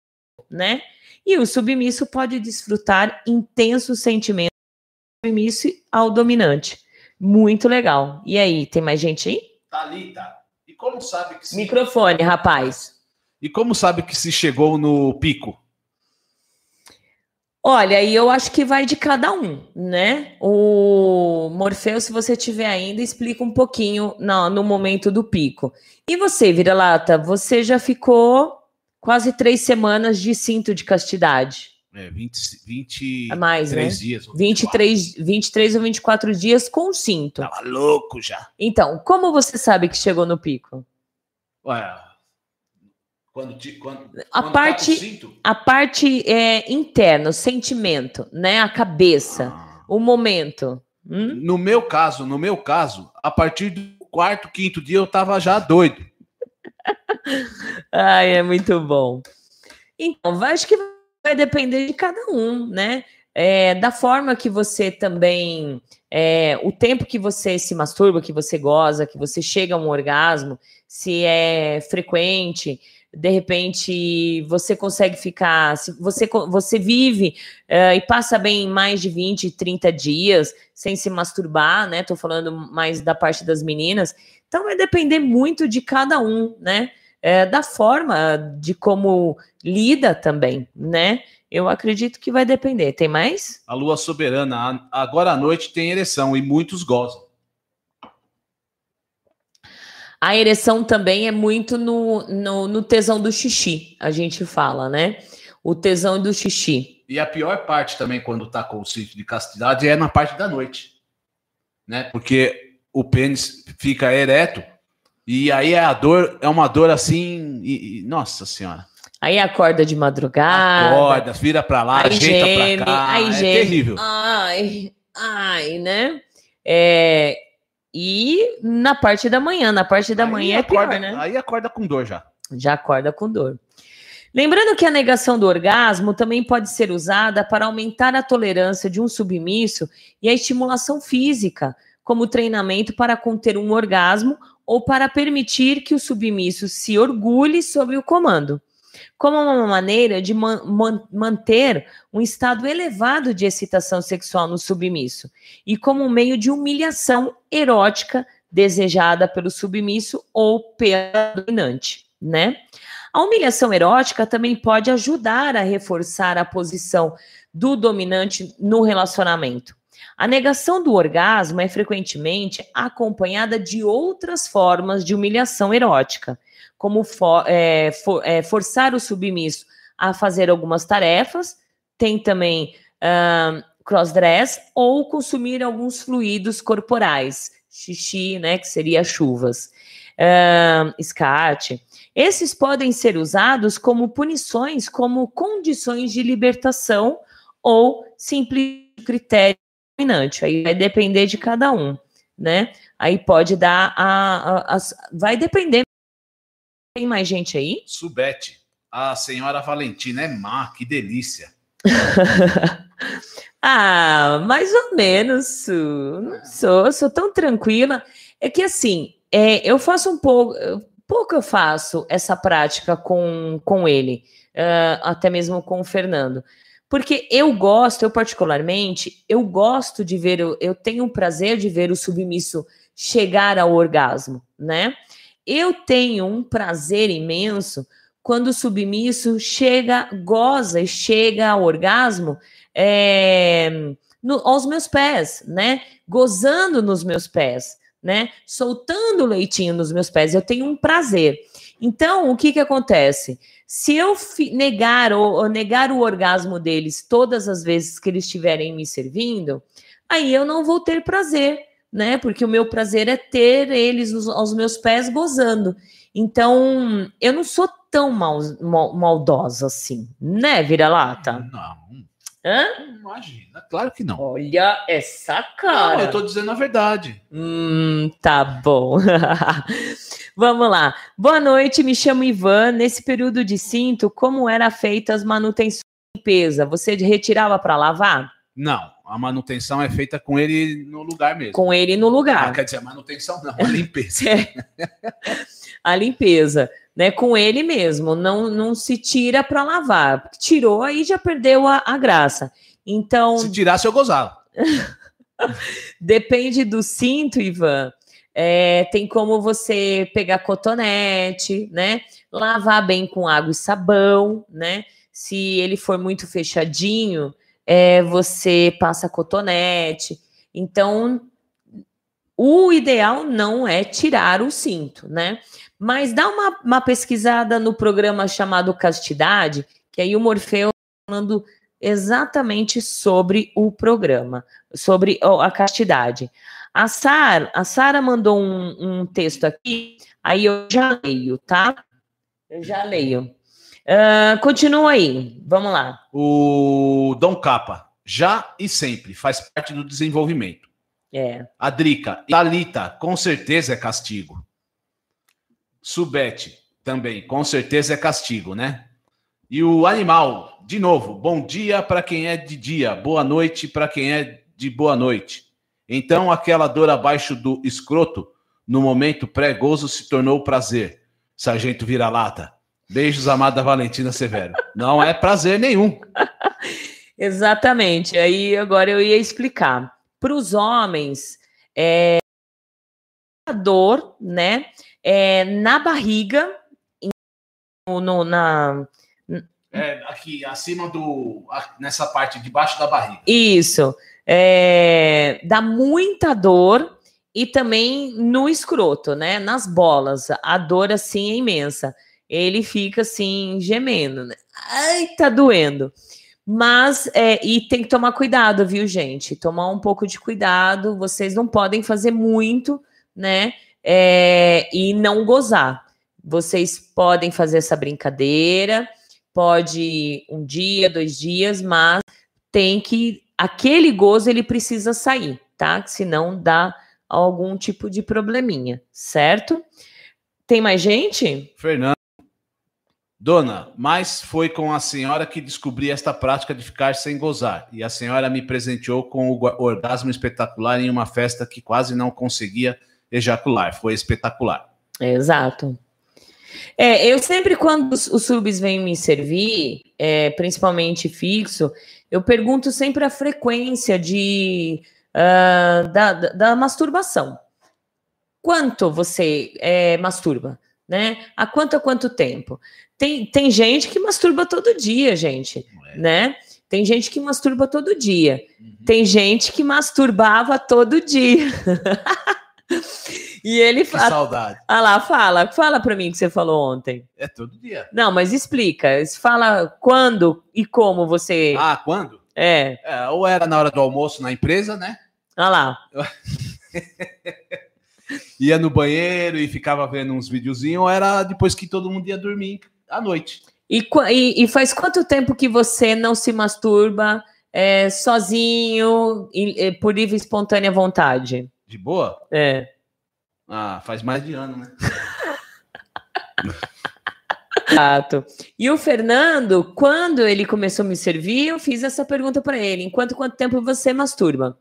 né? E o submisso pode desfrutar intensos sentimentos submisso ao dominante. Muito legal. E aí, tem mais gente aí? Thalita, e como sabe que se... Microfone, rapaz. E como sabe que se chegou no pico? Olha, e eu acho que vai de cada um, né? O Morfeu, se você tiver ainda, explica um pouquinho no, no momento do pico. E você, Vira-Lata, você já ficou quase três semanas de cinto de castidade. É, 20, 20 a mais, né? dias. 23, 23 ou 24 dias com cinto. Tava louco já. Então, como você sabe que chegou no pico? Ué, quando, te, quando, a quando parte, a parte é, interna, o sentimento, né? A cabeça, ah. o momento. Hum? No meu caso, no meu caso, a partir do quarto, quinto dia eu tava já doido. Ai, é muito bom. Então, acho que vai depender de cada um, né? É, da forma que você também, é, o tempo que você se masturba, que você goza, que você chega a um orgasmo, se é frequente, de repente você consegue ficar, você, você vive uh, e passa bem mais de 20, 30 dias sem se masturbar, né? Tô falando mais da parte das meninas. Então vai depender muito de cada um, né? É, da forma de como lida também, né? Eu acredito que vai depender. Tem mais? A lua soberana, agora à noite tem ereção e muitos gozam. A ereção também é muito no, no, no, tesão do xixi, a gente fala, né? O tesão do xixi. E a pior parte também, quando tá com o sítio de castidade, é na parte da noite, né? Porque o pênis fica ereto e aí a dor é uma dor assim, e, e, nossa senhora. Aí acorda de madrugada. Acorda, vira para lá, ajeita geme, pra cá. Aí é geme. terrível. Ai, ai, né? É, e na parte da manhã, na parte da aí manhã acorda, é pior, né? Aí acorda com dor já. Já acorda com dor. Lembrando que a negação do orgasmo também pode ser usada para aumentar a tolerância de um submisso e a estimulação física, como treinamento para conter um orgasmo ou para permitir que o submisso se orgulhe sobre o comando como uma maneira de man man manter um estado elevado de excitação sexual no submisso e como um meio de humilhação erótica desejada pelo submisso ou pela dominante, né? A humilhação erótica também pode ajudar a reforçar a posição do dominante no relacionamento. A negação do orgasmo é frequentemente acompanhada de outras formas de humilhação erótica, como for, é, for, é, forçar o submisso a fazer algumas tarefas, tem também uh, crossdress ou consumir alguns fluidos corporais, xixi, né, que seria chuvas, uh, escate. Esses podem ser usados como punições, como condições de libertação ou simples critério dominante. Aí vai depender de cada um, né? Aí pode dar a, a, a vai depender. Tem mais gente aí? Subete. A senhora Valentina é má, que delícia. ah, mais ou menos. Não sou, sou tão tranquila. É que assim, é, eu faço um pouco, pouco eu faço essa prática com, com ele, uh, até mesmo com o Fernando. Porque eu gosto, eu particularmente, eu gosto de ver, eu, eu tenho o prazer de ver o submisso chegar ao orgasmo, né? Eu tenho um prazer imenso quando o submisso chega, goza e chega ao orgasmo é, no, aos meus pés, né? Gozando nos meus pés, né? Soltando leitinho nos meus pés. Eu tenho um prazer. Então, o que que acontece? Se eu negar ou, ou negar o orgasmo deles todas as vezes que eles estiverem me servindo, aí eu não vou ter prazer, né? Porque o meu prazer é ter eles aos meus pés gozando. Então, eu não sou tão mal, mal, maldosa assim, né, vira-lata? Não. Hã? Imagina, claro que não. Olha essa cara. Não, eu tô dizendo a verdade. Hum, tá bom. Vamos lá. Boa noite, me chamo Ivan. Nesse período de cinto, como era feita as manutenções de limpeza? Você retirava para lavar? Não, a manutenção é feita com ele no lugar mesmo. Com ele no lugar. Ah, quer dizer, a manutenção não, a limpeza. É. a limpeza, né? Com ele mesmo, não, não se tira para lavar. Tirou, aí já perdeu a, a graça. Então. Se tirasse, eu gozava. Depende do cinto, Ivan. É, tem como você pegar cotonete, né? Lavar bem com água e sabão, né? Se ele for muito fechadinho, é, você passa cotonete. Então, o ideal não é tirar o cinto, né? Mas dá uma, uma pesquisada no programa chamado Castidade, que aí o Morfeu tá falando exatamente sobre o programa, sobre a castidade. A Sara, a Sara mandou um, um, texto aqui, aí eu já leio, tá? Eu já leio. Uh, continua aí, vamos lá. O Dom Capa, já e sempre, faz parte do desenvolvimento. É. A Drica, Talita, com certeza é castigo. Subete, também, com certeza é castigo, né? E o animal, de novo, bom dia para quem é de dia, boa noite para quem é de boa noite. Então, aquela dor abaixo do escroto, no momento pré-gozo, se tornou prazer. Sargento vira-lata. Beijos, amada Valentina Severo. Não é prazer nenhum. Exatamente. Aí agora eu ia explicar. Para os homens, é a dor, né? É, na barriga, no, na. É, aqui, acima do. nessa parte, debaixo da barriga. Isso. É, dá muita dor e também no escroto, né? Nas bolas. A dor assim é imensa ele fica assim, gemendo, né? Ai, tá doendo. Mas, é, e tem que tomar cuidado, viu, gente? Tomar um pouco de cuidado. Vocês não podem fazer muito, né? É, e não gozar. Vocês podem fazer essa brincadeira, pode um dia, dois dias, mas tem que. Aquele gozo ele precisa sair, tá? Senão dá algum tipo de probleminha, certo? Tem mais gente? Fernando. Dona, mas foi com a senhora que descobri esta prática de ficar sem gozar. E a senhora me presenteou com o orgasmo espetacular em uma festa que quase não conseguia ejacular. Foi espetacular. Exato. É, eu sempre, quando os, os subs vêm me servir, é, principalmente fixo, eu pergunto sempre a frequência de, uh, da, da, masturbação. Quanto você é, masturba? Né? Há quanto a quanto tempo? Tem, tem gente que masturba todo dia, gente, é. né? Tem gente que masturba todo dia. Uhum. Tem gente que masturbava todo dia. e ele fala. saudade. Ah lá, fala. Fala para mim que você falou ontem. É todo dia. Não, mas explica. Fala quando e como você. Ah, quando? É. é. Ou era na hora do almoço na empresa, né? Olha lá. ia no banheiro e ficava vendo uns videozinhos, ou era depois que todo mundo ia dormir à noite. E, e, e faz quanto tempo que você não se masturba é, sozinho, e, por livre e espontânea vontade? De boa? É. Ah, faz mais de ano, né? Exato. E o Fernando, quando ele começou a me servir, eu fiz essa pergunta para ele: enquanto quanto tempo você masturba?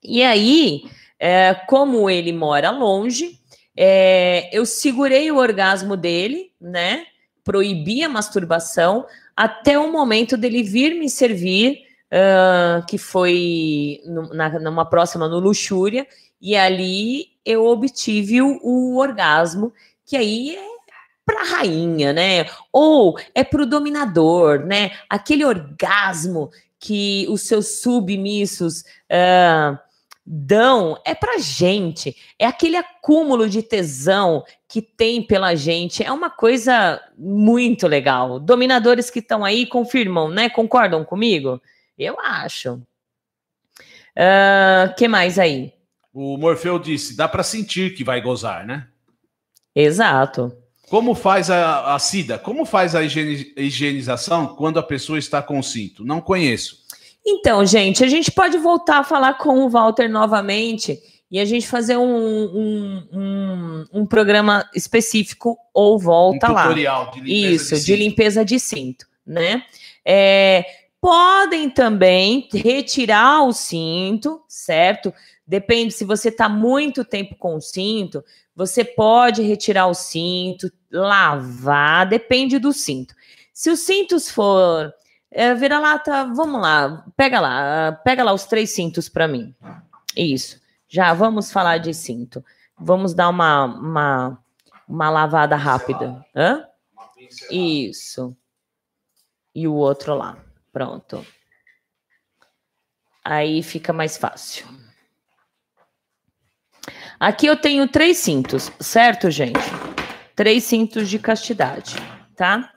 E aí, é, como ele mora longe, é, eu segurei o orgasmo dele, né? Proibi a masturbação até o momento dele vir me servir, uh, que foi no, na, numa próxima no Luxúria, e ali eu obtive o, o orgasmo, que aí é para rainha, né? Ou é para o dominador, né? Aquele orgasmo que os seus submissos uh, dão é para gente, é aquele acúmulo de tesão que tem pela gente, é uma coisa muito legal. Dominadores que estão aí confirmam, né? Concordam comigo? Eu acho. Uh, que mais aí? O Morfeu disse: dá para sentir que vai gozar, né? Exato. Como faz a, a SIDA? Como faz a higienização quando a pessoa está com cinto? Não conheço. Então, gente, a gente pode voltar a falar com o Walter novamente e a gente fazer um, um, um, um programa específico ou volta um lá. Tutorial de limpeza Isso, de, de limpeza de cinto, né? É, podem também retirar o cinto, certo? Depende se você está muito tempo com o cinto, você pode retirar o cinto, lavar, depende do cinto. Se os cintos for é, vira-lata, vamos lá, pega lá, pega lá os três cintos para mim. Isso. Já vamos falar de cinto. Vamos dar uma, uma, uma lavada rápida. Hã? Isso. E o outro lá. Pronto. Aí fica mais fácil. Aqui eu tenho três cintos, certo, gente? Três cintos de castidade, tá?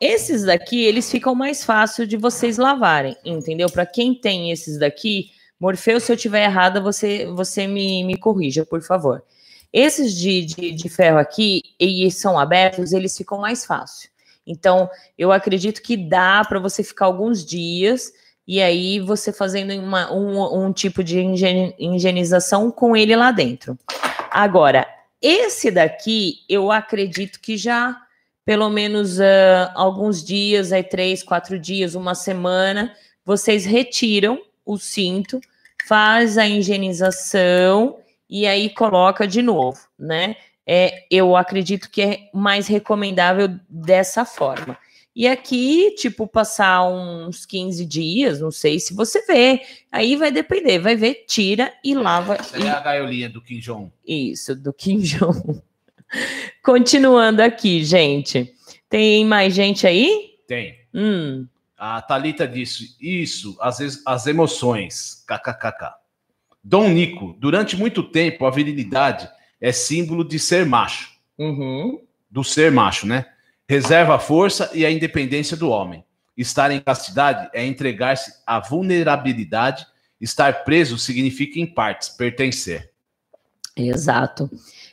Esses daqui, eles ficam mais fácil de vocês lavarem, entendeu? Para quem tem esses daqui, Morfeu, se eu tiver errada, você, você me, me corrija, por favor. Esses de, de, de ferro aqui, e são abertos, eles ficam mais fácil. Então, eu acredito que dá para você ficar alguns dias e aí você fazendo uma, um, um tipo de higienização com ele lá dentro. Agora, esse daqui, eu acredito que já pelo menos uh, alguns dias, aí três, quatro dias, uma semana, vocês retiram o cinto, faz a higienização e aí coloca de novo, né? É, eu acredito que é mais recomendável dessa forma. E aqui, tipo, passar uns 15 dias, não sei se você vê. Aí vai depender, vai ver, tira e lava. Essa e... é a gaiolinha do Kim Jong. Isso, do Kim Jong. Continuando aqui, gente. Tem mais gente aí? Tem. Hum. A Talita disse: Isso, as, as emoções. KKKK. Dom Nico, durante muito tempo, a virilidade é símbolo de ser macho. Uhum. Do ser macho, né? Reserva a força e a independência do homem. Estar em castidade é entregar-se à vulnerabilidade. Estar preso significa, em partes, pertencer. Exato.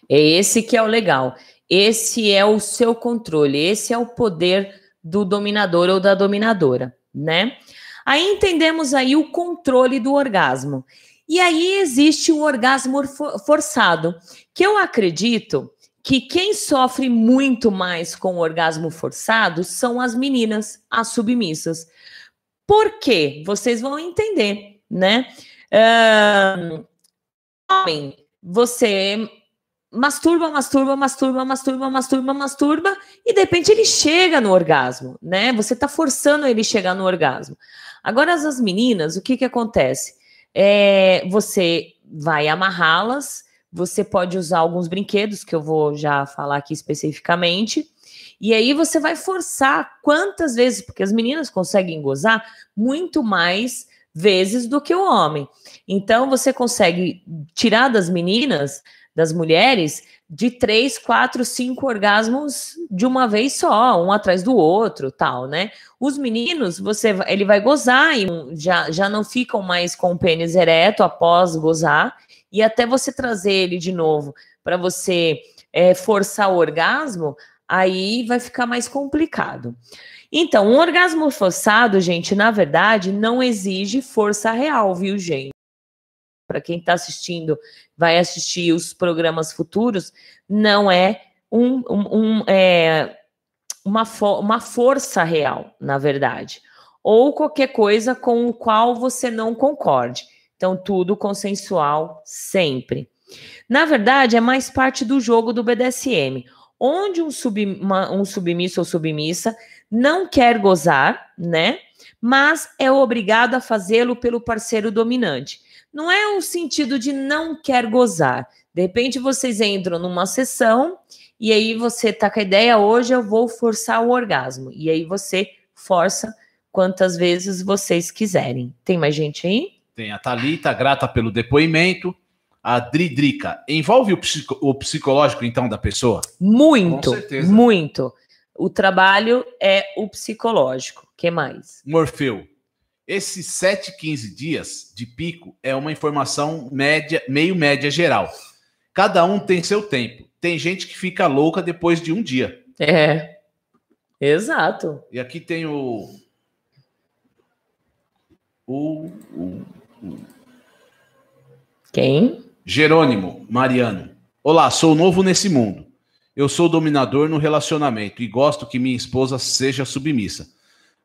É esse que é o legal. Esse é o seu controle, esse é o poder do dominador ou da dominadora, né? Aí entendemos aí o controle do orgasmo. E aí existe o orgasmo forçado, que eu acredito que quem sofre muito mais com o orgasmo forçado são as meninas, as submissas. Por quê? Vocês vão entender, né? Homem, você masturba, masturba, masturba, masturba, masturba, masturba, e de repente ele chega no orgasmo, né? Você tá forçando ele chegar no orgasmo. Agora, as meninas, o que que acontece? É, você vai amarrá-las você pode usar alguns brinquedos, que eu vou já falar aqui especificamente. E aí você vai forçar quantas vezes, porque as meninas conseguem gozar muito mais vezes do que o homem. Então você consegue tirar das meninas das mulheres de três, quatro, cinco orgasmos de uma vez só, um atrás do outro, tal, né? Os meninos, você, ele vai gozar e já, já não ficam mais com o pênis ereto após gozar, e até você trazer ele de novo para você é, forçar o orgasmo, aí vai ficar mais complicado. Então, um orgasmo forçado, gente, na verdade, não exige força real, viu, gente? Para quem está assistindo, vai assistir os programas futuros, não é um, um, um é, uma, fo uma força real, na verdade. Ou qualquer coisa com o qual você não concorde. Então, tudo consensual sempre. Na verdade, é mais parte do jogo do BDSM, onde um, sub, uma, um submisso ou submissa não quer gozar, né? Mas é obrigado a fazê-lo pelo parceiro dominante. Não é o sentido de não quer gozar. De repente vocês entram numa sessão e aí você tá com a ideia, hoje eu vou forçar o orgasmo. E aí você força quantas vezes vocês quiserem. Tem mais gente aí? Tem a Thalita, grata pelo depoimento. A Dridrica, envolve o, psico, o psicológico, então, da pessoa? Muito, muito. O trabalho é o psicológico. que mais? Morfeu. Esses 7, 15 dias de pico é uma informação média, meio média geral. Cada um tem seu tempo. Tem gente que fica louca depois de um dia. É. Exato. E aqui tem o. O. o, o... Quem? Jerônimo Mariano. Olá, sou novo nesse mundo. Eu sou dominador no relacionamento e gosto que minha esposa seja submissa.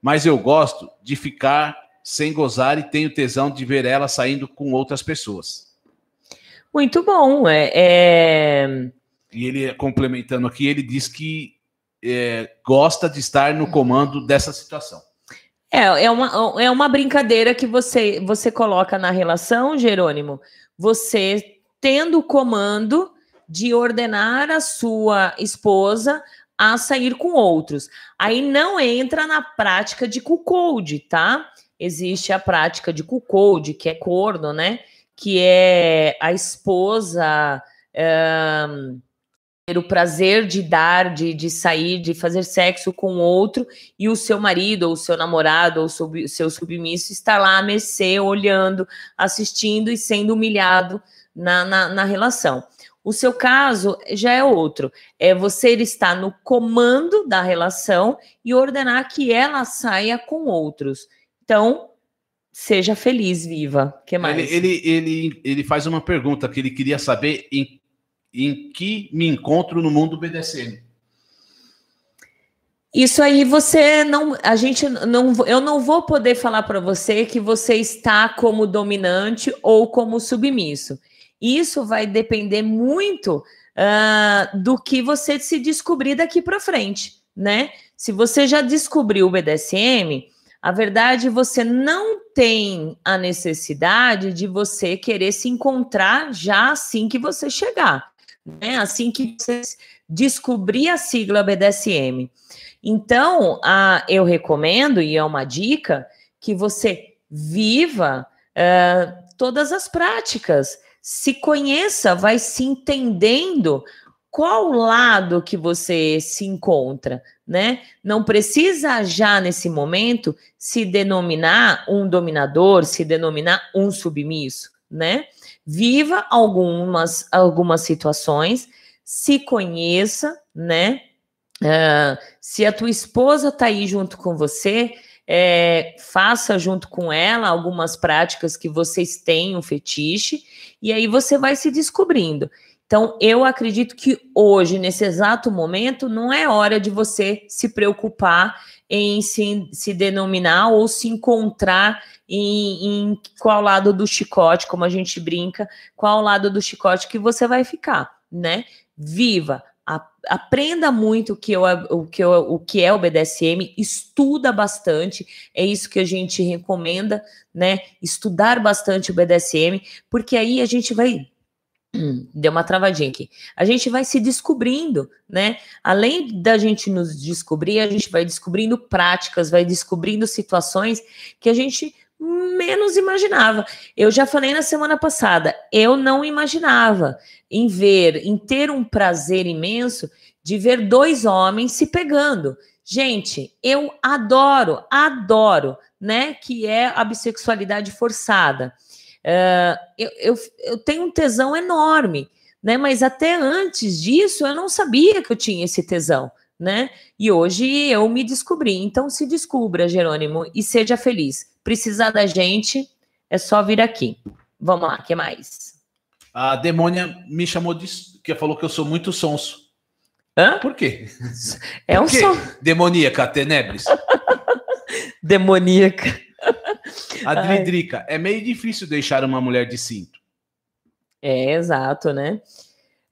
Mas eu gosto de ficar sem gozar e tenho tesão de ver ela saindo com outras pessoas. Muito bom. É, é... E ele, complementando aqui, ele diz que é, gosta de estar no comando dessa situação. É, é, uma, é uma brincadeira que você, você coloca na relação, Jerônimo. Você tendo o comando de ordenar a sua esposa a sair com outros. Aí não entra na prática de cuckold, tá? Existe a prática de cuckold, que é corno, né? Que é a esposa ter o prazer de dar, de, de sair, de fazer sexo com outro, e o seu marido, ou o seu namorado, ou o seu submisso está lá a mercê, olhando, assistindo e sendo humilhado na, na, na relação. O seu caso já é outro. É você estar no comando da relação e ordenar que ela saia com outros. Então, seja feliz, viva. que mais? Ele, ele, ele, ele faz uma pergunta que ele queria saber em, em que me encontro no mundo BDSM. Isso aí você não, a gente não, eu não vou poder falar para você que você está como dominante ou como submisso. Isso vai depender muito uh, do que você se descobrir daqui para frente, né? Se você já descobriu o BDSM, a verdade você não tem a necessidade de você querer se encontrar já assim que você chegar, né? Assim que você descobrir a sigla BDSM. Então, uh, eu recomendo, e é uma dica, que você viva uh, todas as práticas se conheça, vai se entendendo qual lado que você se encontra, né? Não precisa já nesse momento se denominar um dominador, se denominar um submisso, né? Viva algumas algumas situações, se conheça, né? Uh, se a tua esposa tá aí junto com você, é, faça junto com ela algumas práticas que vocês têm um fetiche, e aí você vai se descobrindo. Então, eu acredito que hoje, nesse exato momento, não é hora de você se preocupar em se, se denominar ou se encontrar em, em, qual lado do chicote, como a gente brinca, qual lado do chicote que você vai ficar, né? Viva, aprenda muito o que, eu, o, que eu, o que é o BDSM, estuda bastante, é isso que a gente recomenda, né? Estudar bastante o BDSM, porque aí a gente vai. Deu uma travadinha aqui. A gente vai se descobrindo, né? Além da gente nos descobrir, a gente vai descobrindo práticas, vai descobrindo situações que a gente menos imaginava. Eu já falei na semana passada, eu não imaginava em ver, em ter um prazer imenso de ver dois homens se pegando. Gente, eu adoro, adoro, né? Que é a bissexualidade forçada. Uh, eu, eu, eu tenho um tesão enorme, né? Mas até antes disso eu não sabia que eu tinha esse tesão né? E hoje eu me descobri. Então se descubra, Jerônimo, e seja feliz. Precisar da gente, é só vir aqui. Vamos lá, que mais? A demônia me chamou de que falou que eu sou muito sonso. Hã? Por quê? É Por um som. Demoníaca, Tenebres. Demoníaca. Adridrica, é meio difícil deixar uma mulher de cinto. É, exato, né?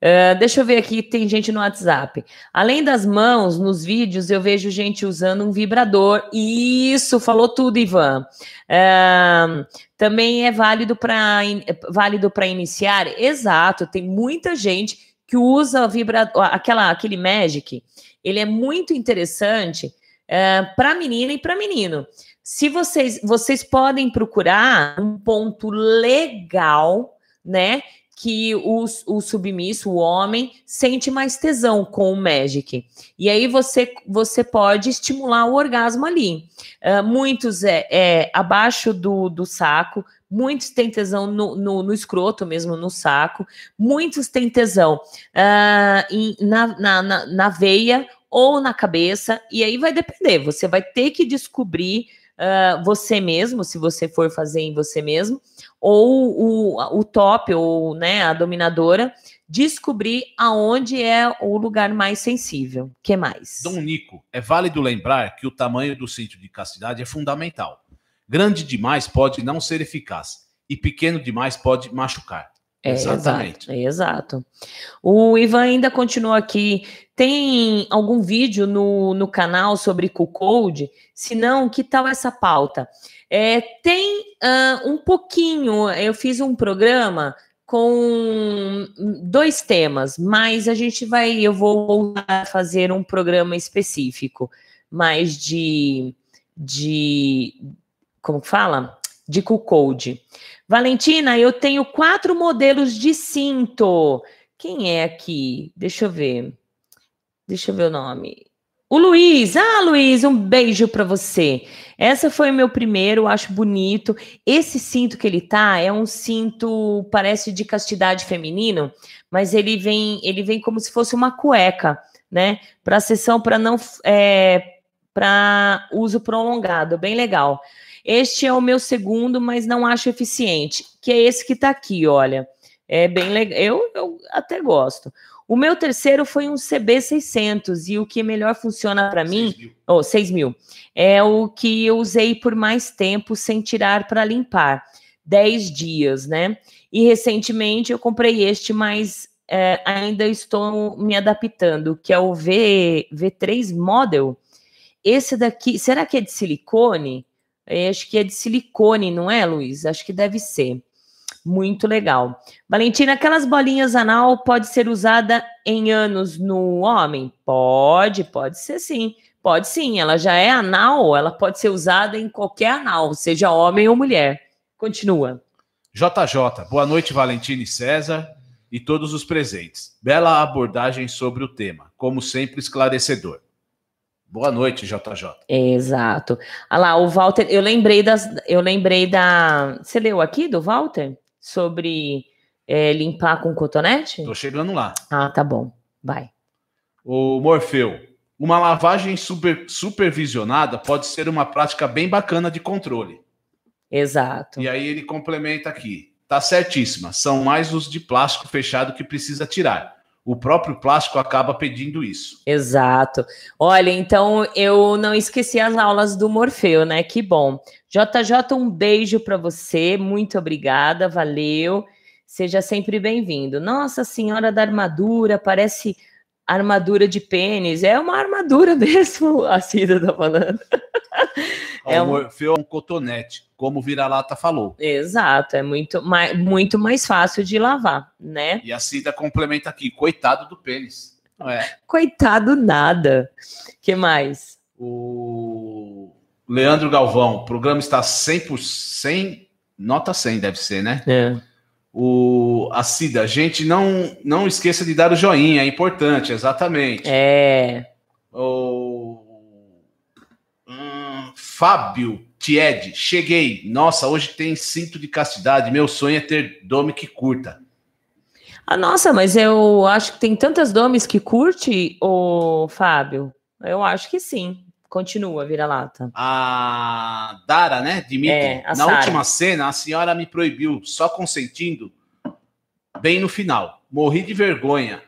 Uh, deixa eu ver aqui, tem gente no WhatsApp. Além das mãos, nos vídeos eu vejo gente usando um vibrador. Isso, falou tudo, Ivan. Uh, também é válido para válido para iniciar? Exato, tem muita gente que usa vibrador, aquela, aquele Magic. Ele é muito interessante uh, eh, para menina e para menino. Se vocês, vocês podem procurar um ponto legal, né? que o, o submisso, o homem, sente mais tesão com o Magic. E aí você, você pode estimular o orgasmo ali. Uh, muitos é, é, abaixo do, do saco, muitos têm tesão no, no, no, escroto mesmo, no saco, muitos têm tesão uh, em, na, na, na, na veia ou na cabeça, e aí vai depender, você vai ter que descobrir uh, você mesmo, se você for fazer em você mesmo, ou o, o top, ou né, a dominadora, descobrir aonde é o lugar mais sensível. que mais? Dom Nico, é válido lembrar que o tamanho do cinto de castidade é fundamental. Grande demais pode não ser eficaz e pequeno demais pode machucar. É, Exatamente. Exato, é, exato. O Ivan ainda continua aqui. Tem algum vídeo no, no canal sobre Q-Code? Se não, que tal essa pauta? É, tem uh, um pouquinho, eu fiz um programa com dois temas, mas a gente vai, eu vou voltar a fazer um programa específico, mais de, de como fala? De Q-Code. Valentina, eu tenho quatro modelos de cinto. Quem é aqui? Deixa eu ver. Deixa eu ver o nome. O Luiz, ah, Luiz, um beijo para você. Essa foi o meu primeiro, acho bonito. Esse cinto que ele tá é um cinto, parece de castidade feminino, mas ele vem, ele vem como se fosse uma cueca, né? Para sessão para não é, para uso prolongado, bem legal. Este é o meu segundo, mas não acho eficiente, que é esse que tá aqui, olha. É bem legal. Eu, eu até gosto. O meu terceiro foi um CB600 e o que melhor funciona para mim, ou oh, 6 mil, é o que eu usei por mais tempo sem tirar para limpar, 10 dias, né? E recentemente eu comprei este, mas é, ainda estou me adaptando, que é o V, V3 Model. Esse daqui, será que é de silicone? Eu acho que é de silicone, não é, Luiz? Acho que deve ser. Muito legal. Valentina, aquelas bolinhas anal pode ser usada em anos no homem? Pode, pode ser sim. Pode sim, ela já é anal, ela pode ser usada em qualquer anal, seja homem ou mulher. Continua. JJ, boa noite, Valentina e César e todos os presentes. Bela abordagem sobre o tema, como sempre esclarecedor. Boa noite, JJ. Exato. Olha lá, o Walter, eu lembrei das. Eu lembrei da. Você leu aqui do Walter? Sobre é, limpar com cotonete? Tô chegando lá. Ah, tá bom. Vai. O Morfeu. Uma lavagem super, supervisionada pode ser uma prática bem bacana de controle. Exato. E aí ele complementa aqui. Tá certíssima. São mais os de plástico fechado que precisa tirar o próprio plástico acaba pedindo isso. Exato. Olha, então eu não esqueci as aulas do Morfeu, né? Que bom. JJ, um beijo para você, muito obrigada, valeu. Seja sempre bem-vindo. Nossa Senhora da Armadura, parece armadura de pênis. É uma armadura mesmo, a Cida tá falando. é um... Morfeu é um cotonete, como o vira-lata falou. Exato, é muito mais, muito mais fácil de lavar, né? E a Cida complementa aqui, coitado do pênis. É. Coitado nada. que mais? O Leandro Galvão, o programa está 100%, nota 100 deve ser, né? É. O, a Cida, gente, não, não esqueça de dar o joinha, é importante, exatamente. É. O Fábio Tied, cheguei. Nossa, hoje tem cinto de castidade. Meu sonho é ter dome que curta. Ah, nossa, mas eu acho que tem tantas domes que curte, o Fábio. Eu acho que sim. Continua, vira-lata. A Dara, né? Dimitri. É, Na Sarah. última cena, a senhora me proibiu, só consentindo, bem no final. Morri de vergonha.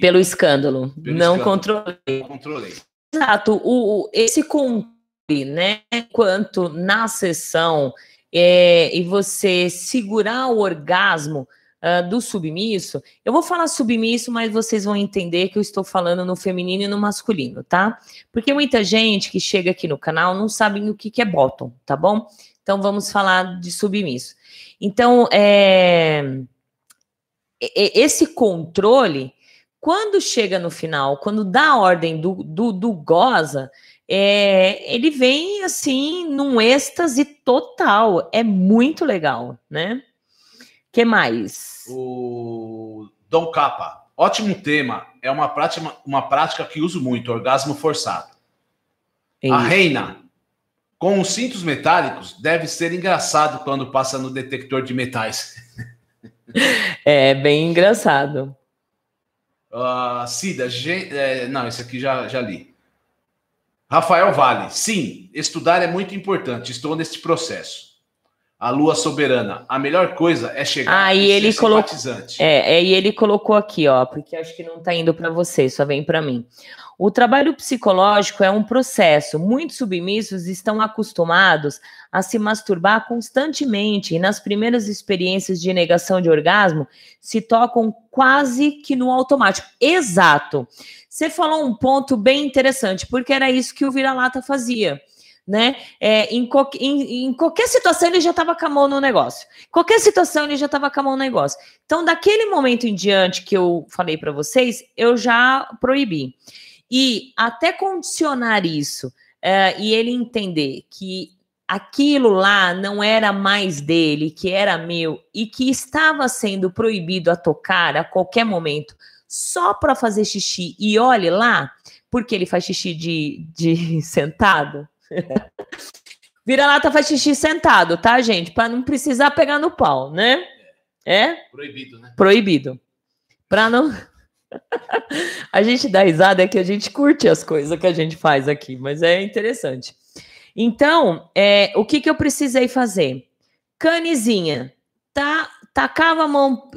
Pelo escândalo. Pelo Não escândalo. controlei. Controlei. Exato. O, esse controle, né? Enquanto na sessão é, e você segurar o orgasmo uh, do submisso, eu vou falar submisso, mas vocês vão entender que eu estou falando no feminino e no masculino, tá? Porque muita gente que chega aqui no canal não sabe o que, que é bottom, tá bom? Então vamos falar de submisso. Então, é, esse controle, quando chega no final, quando dá a ordem do, do, do goza, é, ele vem assim num êxtase total. É muito legal, né? que mais? O Dom Capa. Ótimo tema. É uma prática, uma prática que uso muito, orgasmo forçado. A reina. Com os cintos metálicos, deve ser engraçado quando passa no detector de metais. É bem engraçado. Uh, Cida, é, não, esse aqui já, já li. Rafael Vale, sim, estudar é muito importante. Estou nesse processo a lua soberana. A melhor coisa é chegar ah, e ele colocou é, é, e ele colocou aqui, ó, porque acho que não está indo para você, só vem para mim. O trabalho psicológico é um processo. Muitos submissos estão acostumados a se masturbar constantemente e nas primeiras experiências de negação de orgasmo se tocam quase que no automático. Exato. Você falou um ponto bem interessante, porque era isso que o vira-lata fazia né? É, em, em, em, qualquer situação ele já estava com a mão no negócio. Qualquer situação ele já estava com a mão no negócio. Então, daquele momento em diante que eu falei para vocês, eu já proibi. E até condicionar isso é, e ele entender que aquilo lá não era mais dele, que era meu e que estava sendo proibido a tocar a qualquer momento só para fazer xixi. E olhe lá, porque ele faz xixi de, de sentado, Vira-lata faz xixi sentado, tá, gente? Para não precisar pegar no pau, né? É? Proibido, né? Proibido. Para não. a gente dá risada é que a gente curte as coisas que a gente faz aqui, mas é interessante. Então, é, o que, que eu precisei fazer? Canizinha. Tá, tacava a mão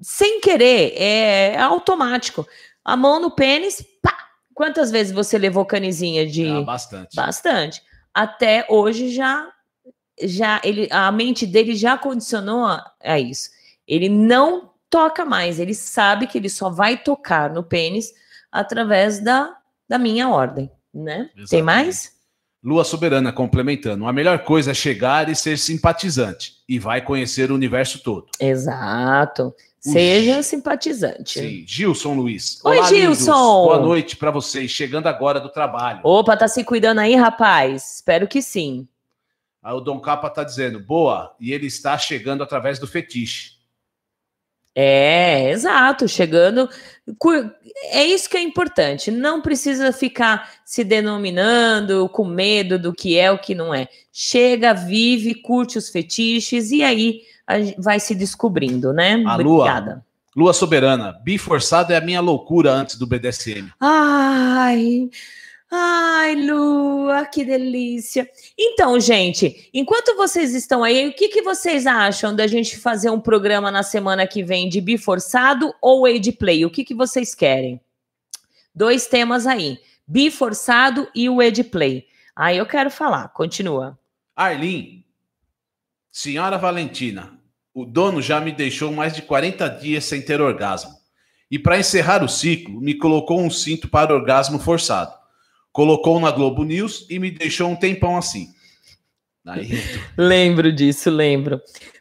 sem querer, é, é automático. A mão no pênis, pá, Quantas vezes você levou canizinha de. Ah, bastante. Bastante. Até hoje já. já ele, a mente dele já condicionou a, a isso. Ele não toca mais, ele sabe que ele só vai tocar no pênis através da, da minha ordem, né? Exatamente. Tem mais? Lua Soberana complementando. A melhor coisa é chegar e ser simpatizante e vai conhecer o universo todo. Exato. Seja Ui. simpatizante. Sim, Gilson Luiz. Oi, Olá, Gilson. Boa noite para vocês, chegando agora do trabalho. Opa, tá se cuidando aí, rapaz? Espero que sim. Aí o Dom Capa tá dizendo, boa, e ele está chegando através do fetiche. É, exato, chegando. É isso que é importante. Não precisa ficar se denominando com medo do que é o que não é. Chega, vive, curte os fetiches e aí vai se descobrindo, né? A Obrigada. Lua, Lua soberana, biforçado é a minha loucura antes do BDSM. Ai, ai, Lua, que delícia. Então, gente, enquanto vocês estão aí, o que, que vocês acham da gente fazer um programa na semana que vem de biforçado ou age play? O que, que vocês querem? Dois temas aí, biforçado e o age play. Aí eu quero falar, continua. Arlene, Senhora Valentina, o dono já me deixou mais de 40 dias sem ter orgasmo. E para encerrar o ciclo, me colocou um cinto para orgasmo forçado. Colocou na Globo News e me deixou um tempão assim. Aí... lembro disso, lembro.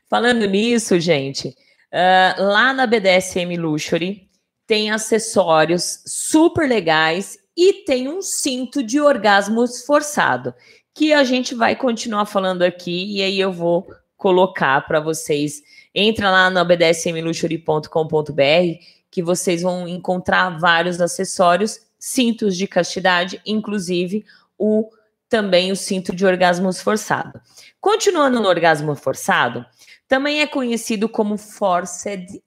Falando nisso, gente, uh, lá na BDSM Luxury tem acessórios super legais e tem um cinto de orgasmo forçado, que a gente vai continuar falando aqui e aí eu vou colocar para vocês. Entra lá no bdsmluxury.com.br que vocês vão encontrar vários acessórios, cintos de castidade, inclusive o também o cinto de orgasmo forçado. Continuando no orgasmo forçado, também é conhecido como forced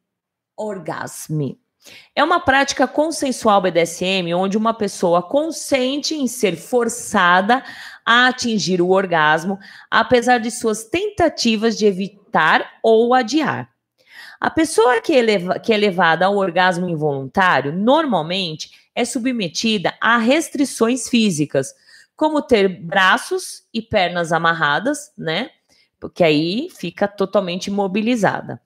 orgasm. É uma prática consensual BDSM onde uma pessoa consente em ser forçada a atingir o orgasmo, apesar de suas tentativas de evitar ou adiar. A pessoa que é, leva, que é levada ao orgasmo involuntário normalmente é submetida a restrições físicas, como ter braços e pernas amarradas, né? Porque aí fica totalmente imobilizada.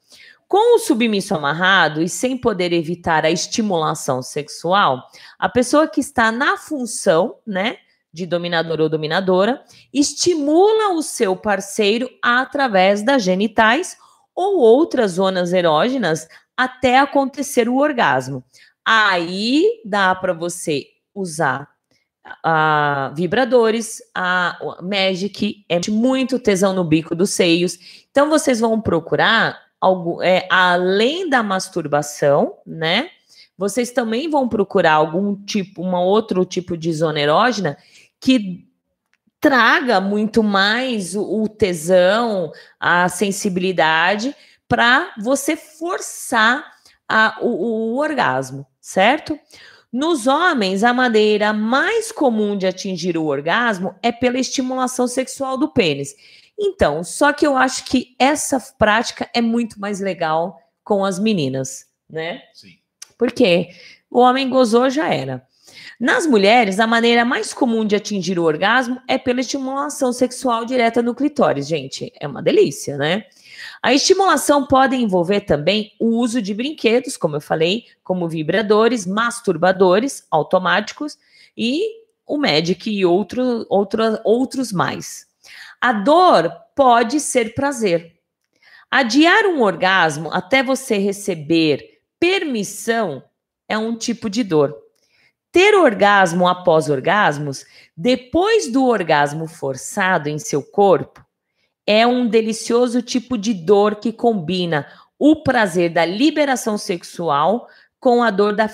Com o submisso amarrado e sem poder evitar a estimulação sexual, a pessoa que está na função, né, de dominador ou dominadora, estimula o seu parceiro através das genitais ou outras zonas erógenas até acontecer o orgasmo. Aí dá para você usar uh, vibradores, a uh, Magic, é muito tesão no bico dos seios. Então vocês vão procurar algo, é, além da masturbação, né? Vocês também vão procurar algum tipo, um outro tipo de zona erógena que traga muito mais o, o tesão, a sensibilidade para você forçar a, o, o orgasmo, certo? Nos homens, a maneira mais comum de atingir o orgasmo é pela estimulação sexual do pênis. Então, só que eu acho que essa prática é muito mais legal com as meninas, né? Sim. Porque o homem gozou já era. Nas mulheres, a maneira mais comum de atingir o orgasmo é pela estimulação sexual direta no clitóris, gente. É uma delícia, né? A estimulação pode envolver também o uso de brinquedos, como eu falei, como vibradores, masturbadores automáticos e o Magic e outro, outro, outros mais. A dor pode ser prazer. Adiar um orgasmo até você receber permissão é um tipo de dor. Ter orgasmo após orgasmos, depois do orgasmo forçado em seu corpo, é um delicioso tipo de dor que combina o prazer da liberação sexual com a dor da,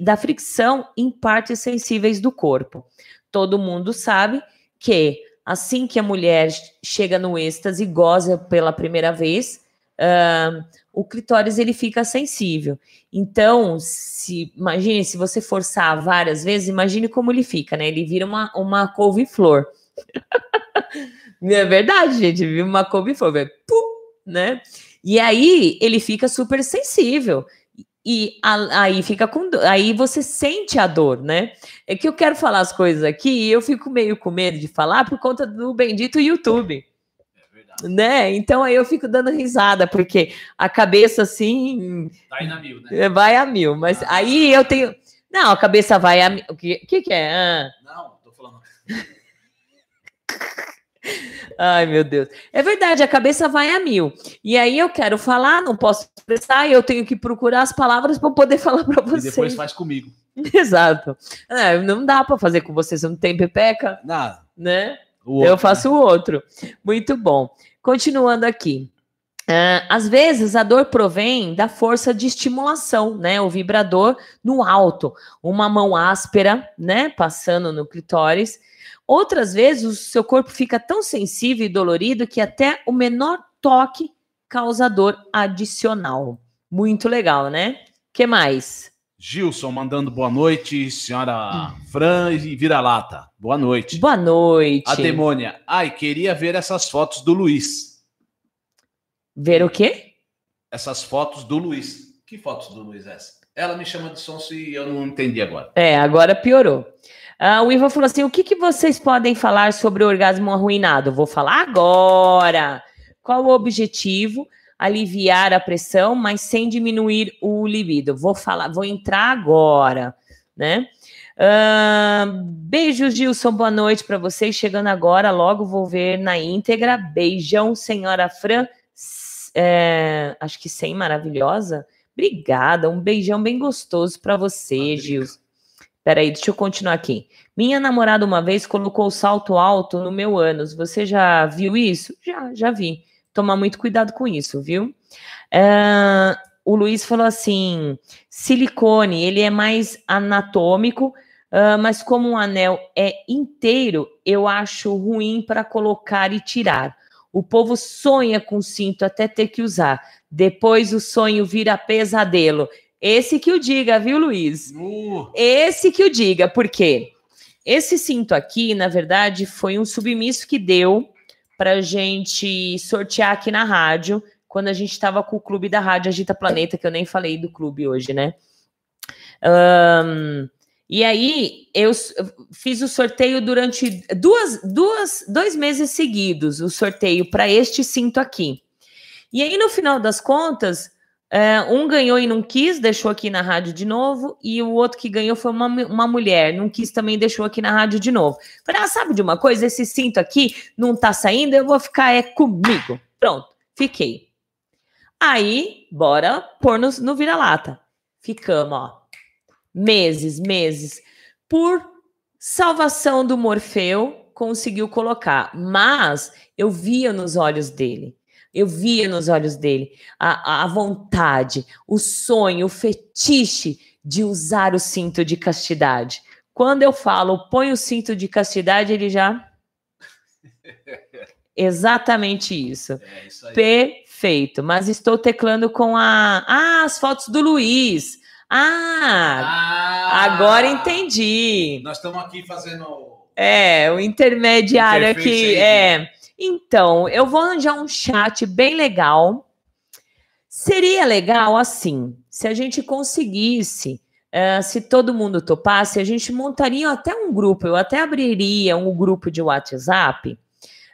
da fricção em partes sensíveis do corpo. Todo mundo sabe que assim que a mulher chega no êxtase e goza pela primeira vez, uh, o clitóris ele fica sensível. Então, se imagine se você forçar várias vezes, imagine como ele fica, né? Ele vira uma, uma couve-flor. é verdade, gente, viu uma couve-flor, né? E aí ele fica super sensível. E a, aí fica com aí você sente a dor, né? É que eu quero falar as coisas aqui e eu fico meio com medo de falar por conta do bendito YouTube. É né? Então aí eu fico dando risada, porque a cabeça assim. Vai na mil, né? Vai a mil, mas ah, aí eu tenho. Não, a cabeça vai a mil. O que, que, que é? Ah. Não, tô falando. Ai, meu Deus. É verdade, a cabeça vai a mil. E aí eu quero falar, não posso expressar, e eu tenho que procurar as palavras para poder falar para vocês. E depois faz comigo. Exato. É, não dá para fazer com vocês, não tem pepeca? Nada. Né? Eu faço o outro. Muito bom. Continuando aqui. Uh, às vezes a dor provém da força de estimulação, né? O vibrador no alto, uma mão áspera, né? Passando no clitóris Outras vezes, o seu corpo fica tão sensível e dolorido que até o menor toque causa dor adicional. Muito legal, né? que mais? Gilson mandando boa noite, senhora Fran e Vira-Lata. Boa noite. Boa noite. A demônia. Ai, queria ver essas fotos do Luiz. Ver o quê? Essas fotos do Luiz. Que fotos do Luiz é essa? Ela me chama de sonso e eu não entendi agora. É, agora piorou. Uh, o Ivan falou assim: o que, que vocês podem falar sobre o orgasmo arruinado? Vou falar agora. Qual o objetivo? Aliviar a pressão, mas sem diminuir o libido. Vou falar, vou entrar agora, né? Uh, beijos, Gilson. Boa noite para vocês. Chegando agora, logo vou ver na íntegra. Beijão, senhora Fran. É, acho que sem maravilhosa. Obrigada. Um beijão bem gostoso para você, Gilson. Peraí, deixa eu continuar aqui. Minha namorada uma vez colocou salto alto no meu ânus. Você já viu isso? Já, já vi. Tomar muito cuidado com isso, viu? Uh, o Luiz falou assim: silicone, ele é mais anatômico, uh, mas como um anel é inteiro, eu acho ruim para colocar e tirar. O povo sonha com cinto até ter que usar. Depois o sonho vira pesadelo. Esse que o diga, viu, Luiz? Uh. Esse que o diga, por quê? Esse cinto aqui, na verdade, foi um submisso que deu para gente sortear aqui na rádio, quando a gente estava com o clube da Rádio Agita Planeta, que eu nem falei do clube hoje, né? Um, e aí eu fiz o sorteio durante duas, duas, dois meses seguidos, o sorteio para este cinto aqui. E aí, no final das contas, é, um ganhou e não quis, deixou aqui na rádio de novo, e o outro que ganhou foi uma, uma mulher, não quis também, deixou aqui na rádio de novo. Falei, ah, sabe de uma coisa? Esse cinto aqui não tá saindo, eu vou ficar é comigo. Pronto, fiquei. Aí, bora pôr no, no vira-lata. Ficamos, ó meses, meses, por salvação do Morfeu, conseguiu colocar. Mas eu via nos olhos dele, eu via nos olhos dele a, a vontade, o sonho, o fetiche de usar o cinto de castidade. Quando eu falo põe o cinto de castidade, ele já. Exatamente isso. É isso Perfeito. Mas estou teclando com a. Ah, as fotos do Luiz. Ah, ah, agora entendi. Nós estamos aqui fazendo. É, o intermediário aqui. É. Então, eu vou arranjar um chat bem legal. Seria legal assim, se a gente conseguisse, uh, se todo mundo topasse, a gente montaria até um grupo. Eu até abriria um grupo de WhatsApp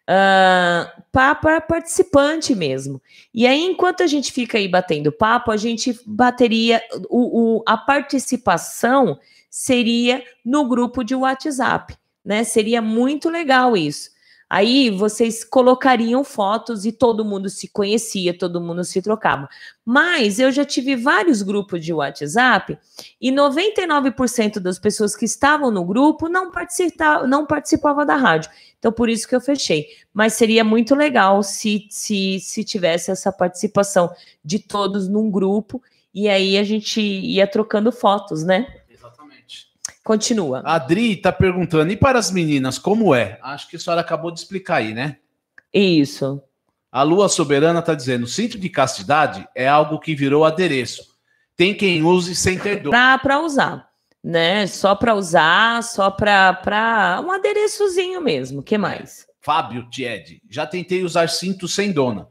uh, para participante mesmo. E aí, enquanto a gente fica aí batendo papo, a gente bateria o, o, a participação seria no grupo de WhatsApp, né? Seria muito legal isso. Aí vocês colocariam fotos e todo mundo se conhecia, todo mundo se trocava. Mas eu já tive vários grupos de WhatsApp e 99% das pessoas que estavam no grupo não, participa não participavam da rádio. Então, por isso que eu fechei. Mas seria muito legal se, se, se tivesse essa participação de todos num grupo e aí a gente ia trocando fotos, né? Continua. A Adri está perguntando, e para as meninas, como é? Acho que a senhora acabou de explicar aí, né? Isso. A Lua Soberana está dizendo: cinto de castidade é algo que virou adereço. Tem quem use sem ter dor. Para usar, né? Só para usar, só para um adereçozinho mesmo. que mais? Fábio Tied, já tentei usar cinto sem dona,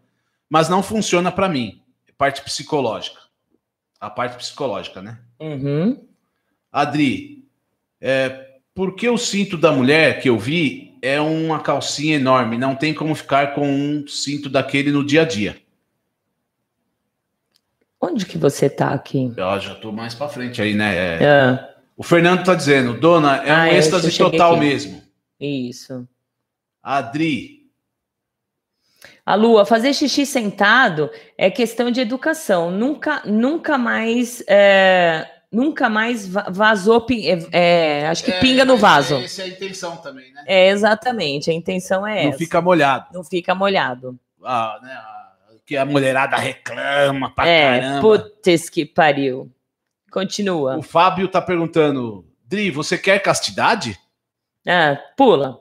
mas não funciona para mim. Parte psicológica. A parte psicológica, né? Uhum. Adri, é, porque o cinto da mulher que eu vi é uma calcinha enorme, não tem como ficar com um cinto daquele no dia a dia. Onde que você tá aqui? Eu já tô mais para frente aí, né? É, é. O Fernando tá dizendo, dona, é ah, um êxtase total aqui. mesmo. Isso. Adri. A Lua, fazer xixi sentado é questão de educação. Nunca, nunca mais é, nunca mais vazou, é, é, acho que é, pinga no vaso. Essa é a intenção também, né? É, exatamente, a intenção é Não essa. fica molhado. Não fica molhado. Ah, né, que a mulherada reclama pra é, caramba. Putz que pariu. Continua. O Fábio tá perguntando, Dri, você quer castidade? Ah, pula.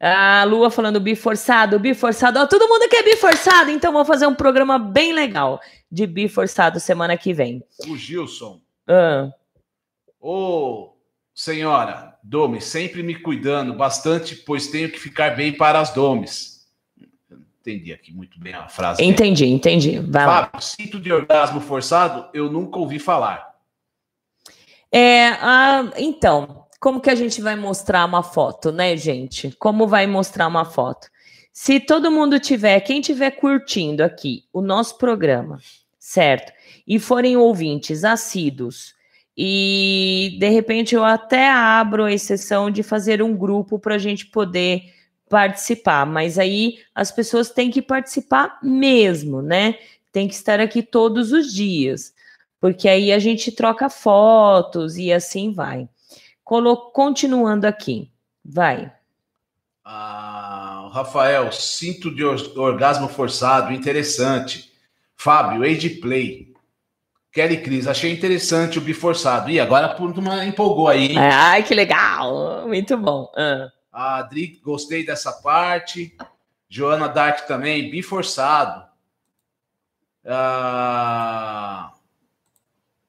A Lua falando biforçado, biforçado. Ó, todo mundo quer biforçado, então vou fazer um programa bem legal de biforçado semana que vem. O Gilson ah. Ô, senhora, Domes, sempre me cuidando bastante, pois tenho que ficar bem para as Domes. Entendi aqui muito bem a frase. Entendi, mesmo. entendi. Vai Fábio, lá. cinto de orgasmo forçado, eu nunca ouvi falar. É, ah, então, como que a gente vai mostrar uma foto, né, gente? Como vai mostrar uma foto? Se todo mundo tiver, quem tiver curtindo aqui o nosso programa, certo? E forem ouvintes assíduos, e de repente eu até abro a exceção de fazer um grupo para a gente poder participar, mas aí as pessoas têm que participar mesmo, né? Tem que estar aqui todos os dias, porque aí a gente troca fotos e assim vai. Colo continuando aqui. Vai. Ah, Rafael, cinto de orgasmo forçado, interessante. Fábio, age play. Kelly Cris, achei interessante o biforçado. E agora a turma empolgou aí, hein? Ai, que legal! Muito bom. Ah. A Adri, gostei dessa parte. Joana Dark também, biforçado. Ah,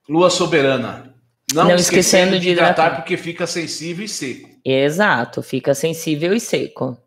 Lua Soberana. Não, Não esquecendo, esquecendo de hidratar, hidratar porque fica sensível e seco. Exato, fica sensível e seco.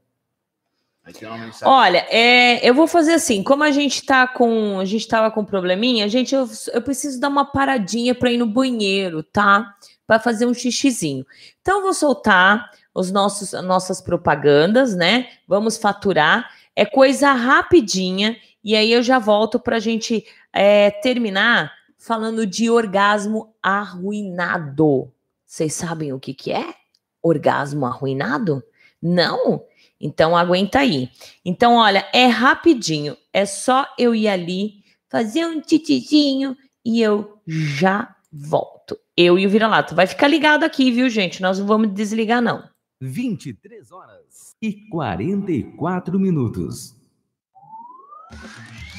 Olha, é, eu vou fazer assim, como a gente tá com, a gente tava com probleminha, gente, eu, eu preciso dar uma paradinha para ir no banheiro, tá? Para fazer um xixizinho. Então eu vou soltar os nossos nossas propagandas, né? Vamos faturar. É coisa rapidinha e aí eu já volto para a gente é, terminar falando de orgasmo arruinado. Vocês sabem o que, que é? Orgasmo arruinado? Não? Então aguenta aí. Então, olha, é rapidinho. É só eu ir ali, fazer um titizinho e eu já volto. Eu e o vira-lata. Vai ficar ligado aqui, viu, gente? Nós não vamos desligar, não. 23 horas e 44 minutos.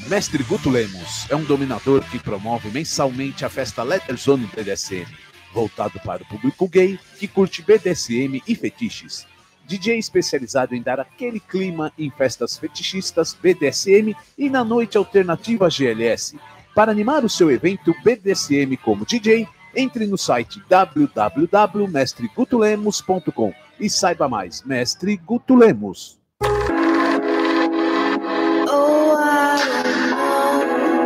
Mestre Guto Lemos é um dominador que promove mensalmente a festa Letterzone BDSM, voltado para o público gay que curte BDSM e fetiches. DJ especializado em dar aquele clima em festas fetichistas BDSM e na noite alternativa GLS. Para animar o seu evento BDSM como DJ, entre no site www.mestregutulemos.com e saiba mais. Mestre Guto Lemos.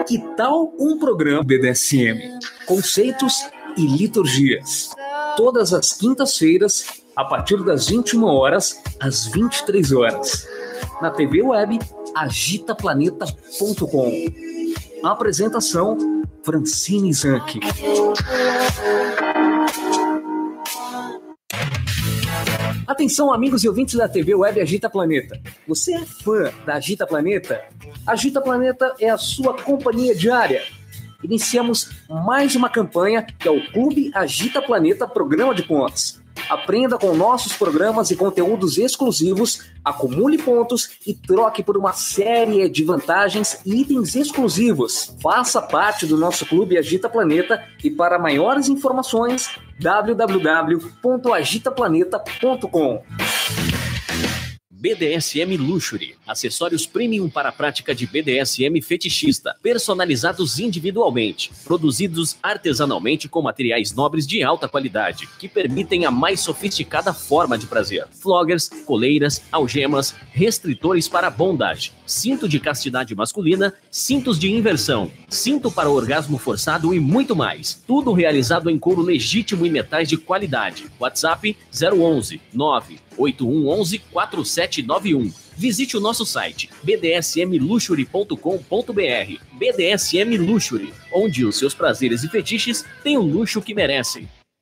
Que tal um programa BDSM? Conceitos e liturgias. Todas as quintas-feiras, a partir das 21 horas às 23 horas. Na TV web agitaplaneta.com. Apresentação Francine Zanck. Atenção, amigos e ouvintes da TV Web Agita Planeta. Você é fã da Agita Planeta? Agita Planeta é a sua companhia diária. Iniciamos mais uma campanha que é o Clube Agita Planeta Programa de Pontos. Aprenda com nossos programas e conteúdos exclusivos, acumule pontos e troque por uma série de vantagens e itens exclusivos. Faça parte do nosso clube Agita Planeta e para maiores informações www.agitaplaneta.com. BDSM Luxury, acessórios premium para a prática de BDSM fetichista, personalizados individualmente, produzidos artesanalmente com materiais nobres de alta qualidade, que permitem a mais sofisticada forma de prazer. Floggers, coleiras, algemas, restritores para bondage, cinto de castidade masculina, cintos de inversão, cinto para orgasmo forçado e muito mais. Tudo realizado em couro legítimo e metais de qualidade. WhatsApp 011 9 8111 4791. Visite o nosso site bdsmluxury.com.br. BDSM Luxury, onde os seus prazeres e fetiches têm o luxo que merecem.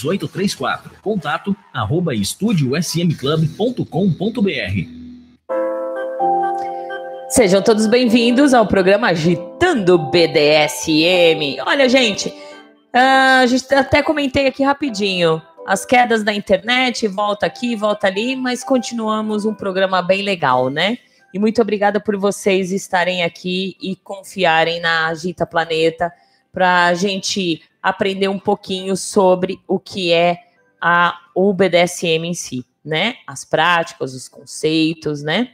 3834. Contato arroba estudiosmclub.com.br. Sejam todos bem-vindos ao programa Agitando BDSM. Olha, gente, ah, a gente até comentei aqui rapidinho as quedas da internet, volta aqui, volta ali, mas continuamos um programa bem legal, né? E muito obrigada por vocês estarem aqui e confiarem na Agita Planeta para a gente aprender um pouquinho sobre o que é a, o BDSM em si, né? As práticas, os conceitos, né?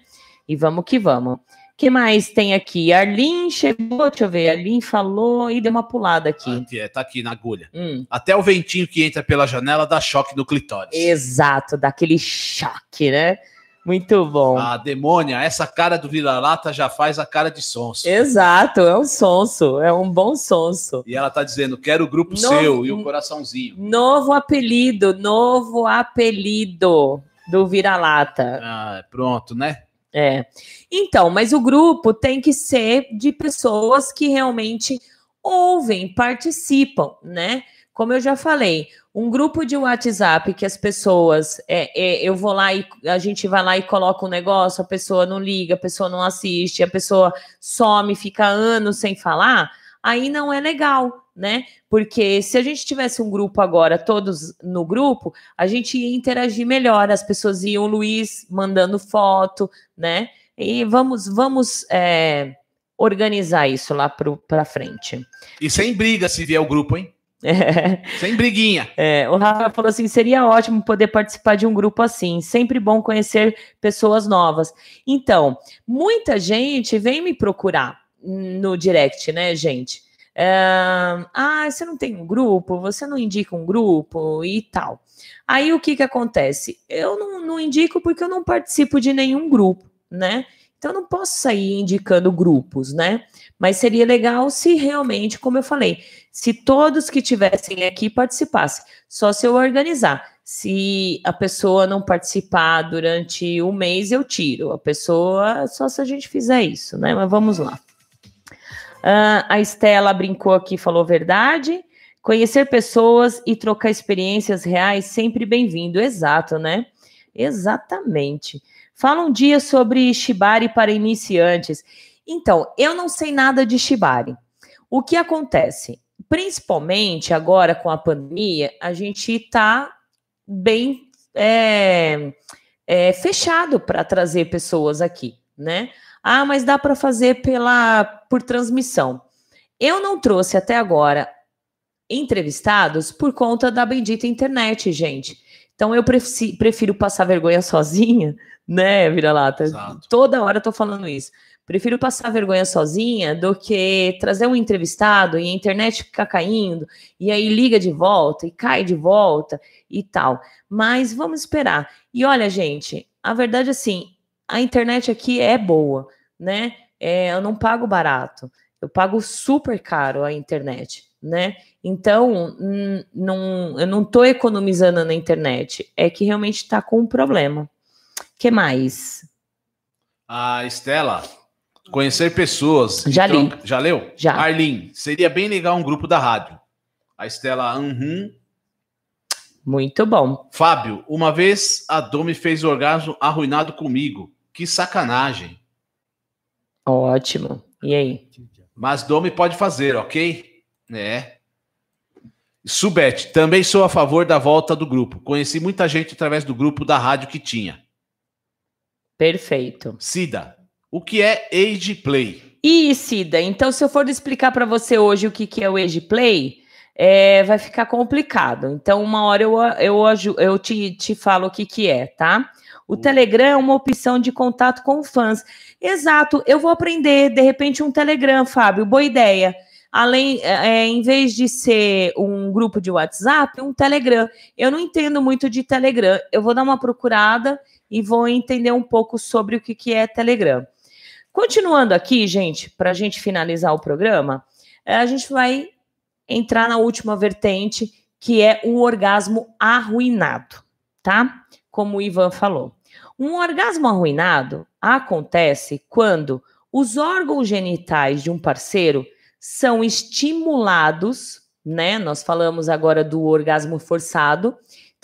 E vamos que vamos. que mais tem aqui? Arlin chegou, deixa eu ver. Arlin falou e deu uma pulada aqui. É, tá aqui na agulha. Hum. Até o ventinho que entra pela janela dá choque no clitóris. Exato, dá aquele choque, né? Muito bom. A demônia, essa cara do vira-lata já faz a cara de sonso. Exato, é um sonso, é um bom sonso. E ela tá dizendo, quero o grupo novo, seu e o coraçãozinho. Novo apelido, novo apelido do vira-lata. Ah, pronto, né? É. Então, mas o grupo tem que ser de pessoas que realmente ouvem, participam, né? Como eu já falei, um grupo de WhatsApp que as pessoas, é, é, eu vou lá e a gente vai lá e coloca um negócio, a pessoa não liga, a pessoa não assiste, a pessoa some, fica anos sem falar, aí não é legal, né? Porque se a gente tivesse um grupo agora, todos no grupo, a gente ia interagir melhor, as pessoas iam, o Luiz mandando foto, né? E vamos, vamos é, organizar isso lá para frente. E sem briga se vier o grupo, hein? É. Sem briguinha. É, o Rafa falou assim: seria ótimo poder participar de um grupo assim. Sempre bom conhecer pessoas novas. Então, muita gente vem me procurar no direct, né, gente? É, ah, você não tem um grupo, você não indica um grupo e tal. Aí o que que acontece? Eu não, não indico porque eu não participo de nenhum grupo, né? Então, eu não posso sair indicando grupos, né? Mas seria legal se realmente, como eu falei, se todos que tivessem aqui participassem, só se eu organizar. Se a pessoa não participar durante um mês, eu tiro. A pessoa, só se a gente fizer isso, né? Mas vamos lá. Uh, a Estela brincou aqui, falou verdade. Conhecer pessoas e trocar experiências reais, sempre bem-vindo. Exato, né? Exatamente. Fala um dia sobre Shibari para iniciantes. Então, eu não sei nada de Shibari. O que acontece? Principalmente agora com a pandemia, a gente está bem é, é, fechado para trazer pessoas aqui, né? Ah, mas dá para fazer pela por transmissão. Eu não trouxe até agora entrevistados por conta da bendita internet, gente. Então eu prefiro passar vergonha sozinha né, vira-lata? Toda hora eu tô falando isso. Prefiro passar vergonha sozinha do que trazer um entrevistado e a internet ficar caindo, e aí liga de volta e cai de volta e tal. Mas vamos esperar. E olha, gente, a verdade é assim, a internet aqui é boa, né? É, eu não pago barato, eu pago super caro a internet, né? Então, não, eu não estou economizando na internet, é que realmente está com um problema que mais? A Estela, conhecer pessoas. Já li. Já leu? Já. Arlene, seria bem legal um grupo da rádio. A Estela, uhum. Muito bom. Fábio, uma vez a Domi fez orgasmo arruinado comigo. Que sacanagem. Ótimo. E aí? Mas Domi pode fazer, ok? É. Subete, também sou a favor da volta do grupo. Conheci muita gente através do grupo da rádio que tinha. Perfeito. Cida, o que é Age Play? E Cida, então se eu for explicar para você hoje o que, que é o Age Play, é, vai ficar complicado. Então, uma hora eu, eu, eu te, te falo o que, que é, tá? O hum. Telegram é uma opção de contato com fãs. Exato, eu vou aprender, de repente, um Telegram, Fábio, boa ideia. Além, é, é em vez de ser um grupo de WhatsApp, um Telegram. Eu não entendo muito de Telegram. Eu vou dar uma procurada e vou entender um pouco sobre o que, que é Telegram. Continuando aqui, gente, para a gente finalizar o programa, é, a gente vai entrar na última vertente, que é o orgasmo arruinado, tá? Como o Ivan falou. Um orgasmo arruinado acontece quando os órgãos genitais de um parceiro são estimulados, né? Nós falamos agora do orgasmo forçado,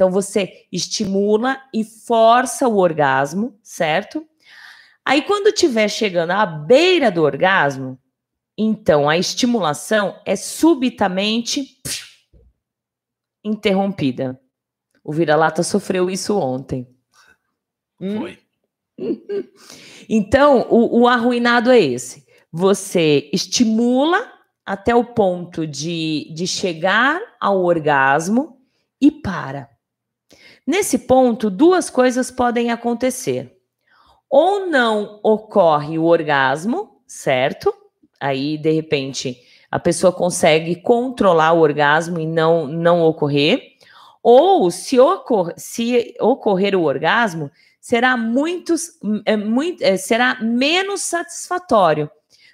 então você estimula e força o orgasmo, certo? Aí quando estiver chegando à beira do orgasmo, então a estimulação é subitamente interrompida. O vira-lata sofreu isso ontem. Hum? Foi. Então, o, o arruinado é esse. Você estimula até o ponto de, de chegar ao orgasmo e para. Nesse ponto, duas coisas podem acontecer. Ou não ocorre o orgasmo, certo? Aí, de repente, a pessoa consegue controlar o orgasmo e não, não ocorrer. Ou se, ocor se ocorrer o orgasmo, será, muitos, é, muito, é, será menos satisfatório.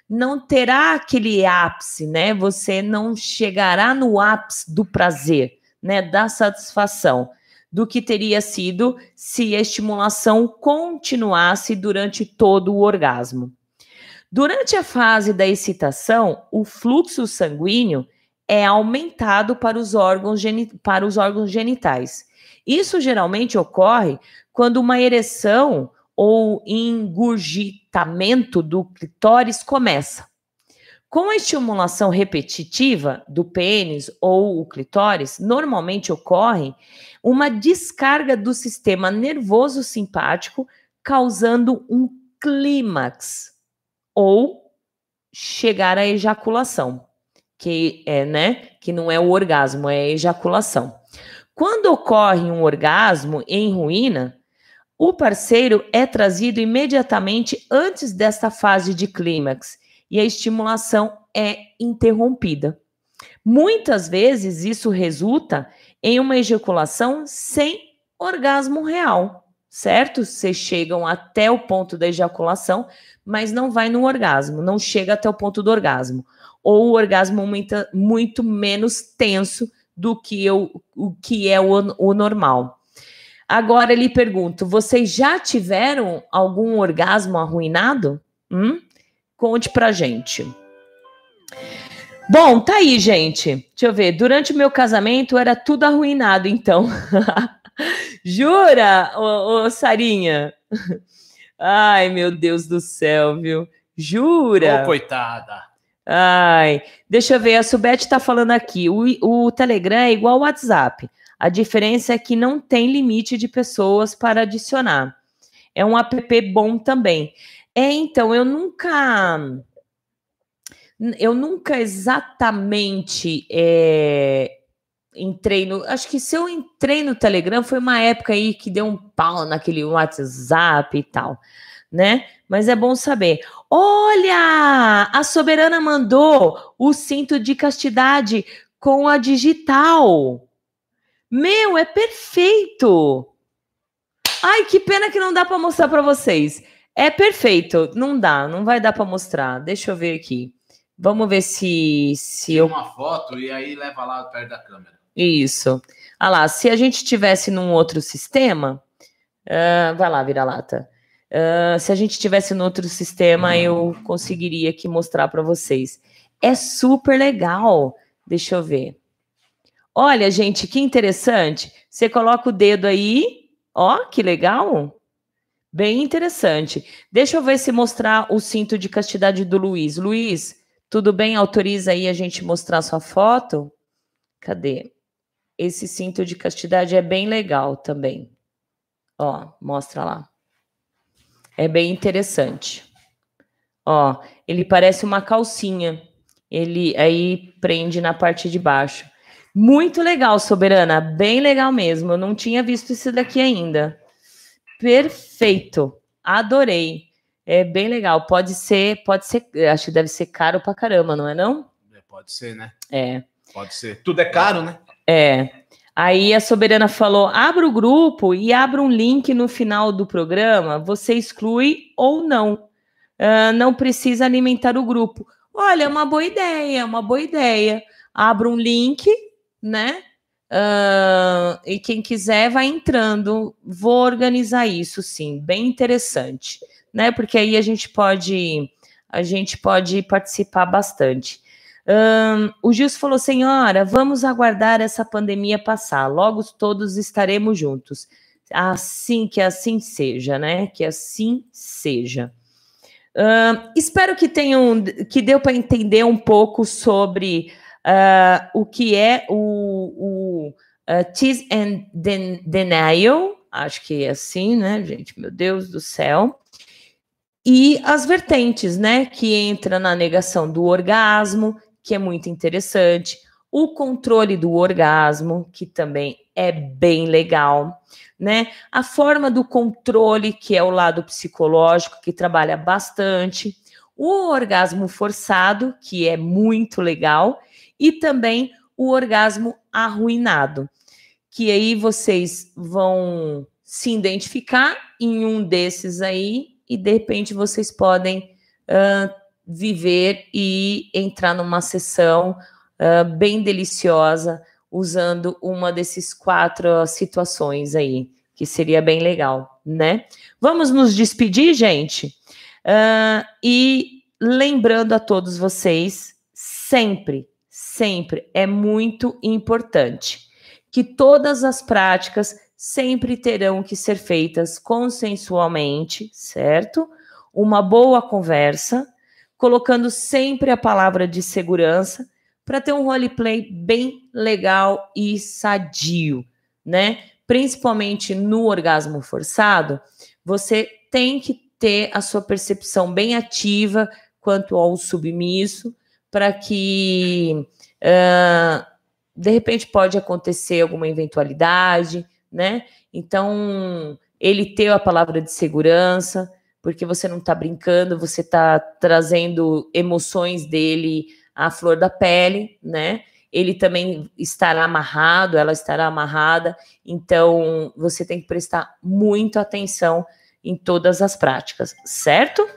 Não terá aquele ápice, né? Você não chegará no ápice do prazer, né? Da satisfação, do que teria sido se a estimulação continuasse durante todo o orgasmo. Durante a fase da excitação, o fluxo sanguíneo é aumentado para os órgãos, para os órgãos genitais. Isso geralmente ocorre quando uma ereção ou engurgitamento do clitóris começa. Com a estimulação repetitiva do pênis ou o clitóris, normalmente ocorre uma descarga do sistema nervoso simpático, causando um clímax ou chegar à ejaculação, que é, né, que não é o orgasmo, é a ejaculação. Quando ocorre um orgasmo em ruína, o parceiro é trazido imediatamente antes desta fase de clímax e a estimulação é interrompida. Muitas vezes isso resulta em uma ejaculação sem orgasmo real, certo? Vocês chegam até o ponto da ejaculação, mas não vai no orgasmo, não chega até o ponto do orgasmo. Ou o orgasmo muito, muito menos tenso do que o, o que é o, o normal. Agora ele pergunta: vocês já tiveram algum orgasmo arruinado? Hum? Conte pra gente. Bom, tá aí, gente. Deixa eu ver. Durante o meu casamento era tudo arruinado, então. Jura, ô, ô, Sarinha? Ai, meu Deus do céu, viu? Jura? Ô, coitada. Ai, deixa eu ver, a Subete está falando aqui. O, o Telegram é igual ao WhatsApp. A diferença é que não tem limite de pessoas para adicionar. É um app bom também. É, então, eu nunca. Eu nunca exatamente é, entrei no. Acho que se eu entrei no Telegram foi uma época aí que deu um pau naquele WhatsApp e tal, né? Mas é bom saber. Olha! A soberana mandou o cinto de castidade com a digital. Meu, é perfeito! Ai, que pena que não dá para mostrar para vocês. É perfeito, não dá, não vai dar para mostrar. Deixa eu ver aqui. Vamos ver se se Tira eu uma foto e aí leva lá perto da câmera. Isso. Ah lá, se a gente tivesse num outro sistema, uh, vai lá, vira lata. Uh, se a gente tivesse no outro sistema, eu conseguiria aqui mostrar para vocês. É super legal. Deixa eu ver. Olha, gente, que interessante. Você coloca o dedo aí, ó, que legal. Bem interessante. Deixa eu ver se mostrar o cinto de castidade do Luiz. Luiz, tudo bem? Autoriza aí a gente mostrar sua foto? Cadê? esse cinto de castidade é bem legal também. Ó, mostra lá. É bem interessante. Ó, ele parece uma calcinha. Ele aí prende na parte de baixo. Muito legal, Soberana. Bem legal mesmo. Eu não tinha visto isso daqui ainda. Perfeito. Adorei. É bem legal. Pode ser, pode ser, acho que deve ser caro pra caramba, não é não? É, pode ser, né? É. Pode ser. Tudo é caro, né? É. Aí a soberana falou: abra o grupo e abra um link no final do programa. Você exclui ou não. Uh, não precisa alimentar o grupo. Olha, é uma boa ideia, uma boa ideia. Abra um link, né? Uh, e quem quiser vai entrando. Vou organizar isso, sim, bem interessante, né? Porque aí a gente pode a gente pode participar bastante. O Gilson falou: Senhora, vamos aguardar essa pandemia passar, logo todos estaremos juntos. Assim que assim seja, né? Que assim seja. Espero que tenham, que deu para entender um pouco sobre uh, o que é o, o uh, Tease and Denial, acho que é assim, né, gente? Meu Deus do céu. E as vertentes, né? Que entra na negação do orgasmo, que é muito interessante, o controle do orgasmo, que também é bem legal, né? A forma do controle, que é o lado psicológico, que trabalha bastante, o orgasmo forçado, que é muito legal, e também o orgasmo arruinado, que aí vocês vão se identificar em um desses aí e de repente vocês podem uh, viver e entrar numa sessão uh, bem deliciosa usando uma desses quatro situações aí, que seria bem legal, né? Vamos nos despedir, gente? Uh, e lembrando a todos vocês, sempre, sempre é muito importante que todas as práticas sempre terão que ser feitas consensualmente, certo? Uma boa conversa, colocando sempre a palavra de segurança para ter um roleplay bem legal e sadio, né? Principalmente no orgasmo forçado, você tem que ter a sua percepção bem ativa quanto ao submisso, para que uh, de repente pode acontecer alguma eventualidade, né? Então, ele ter a palavra de segurança, porque você não está brincando, você está trazendo emoções dele a flor da pele, né? Ele também estará amarrado, ela estará amarrada, então você tem que prestar muita atenção em todas as práticas, certo?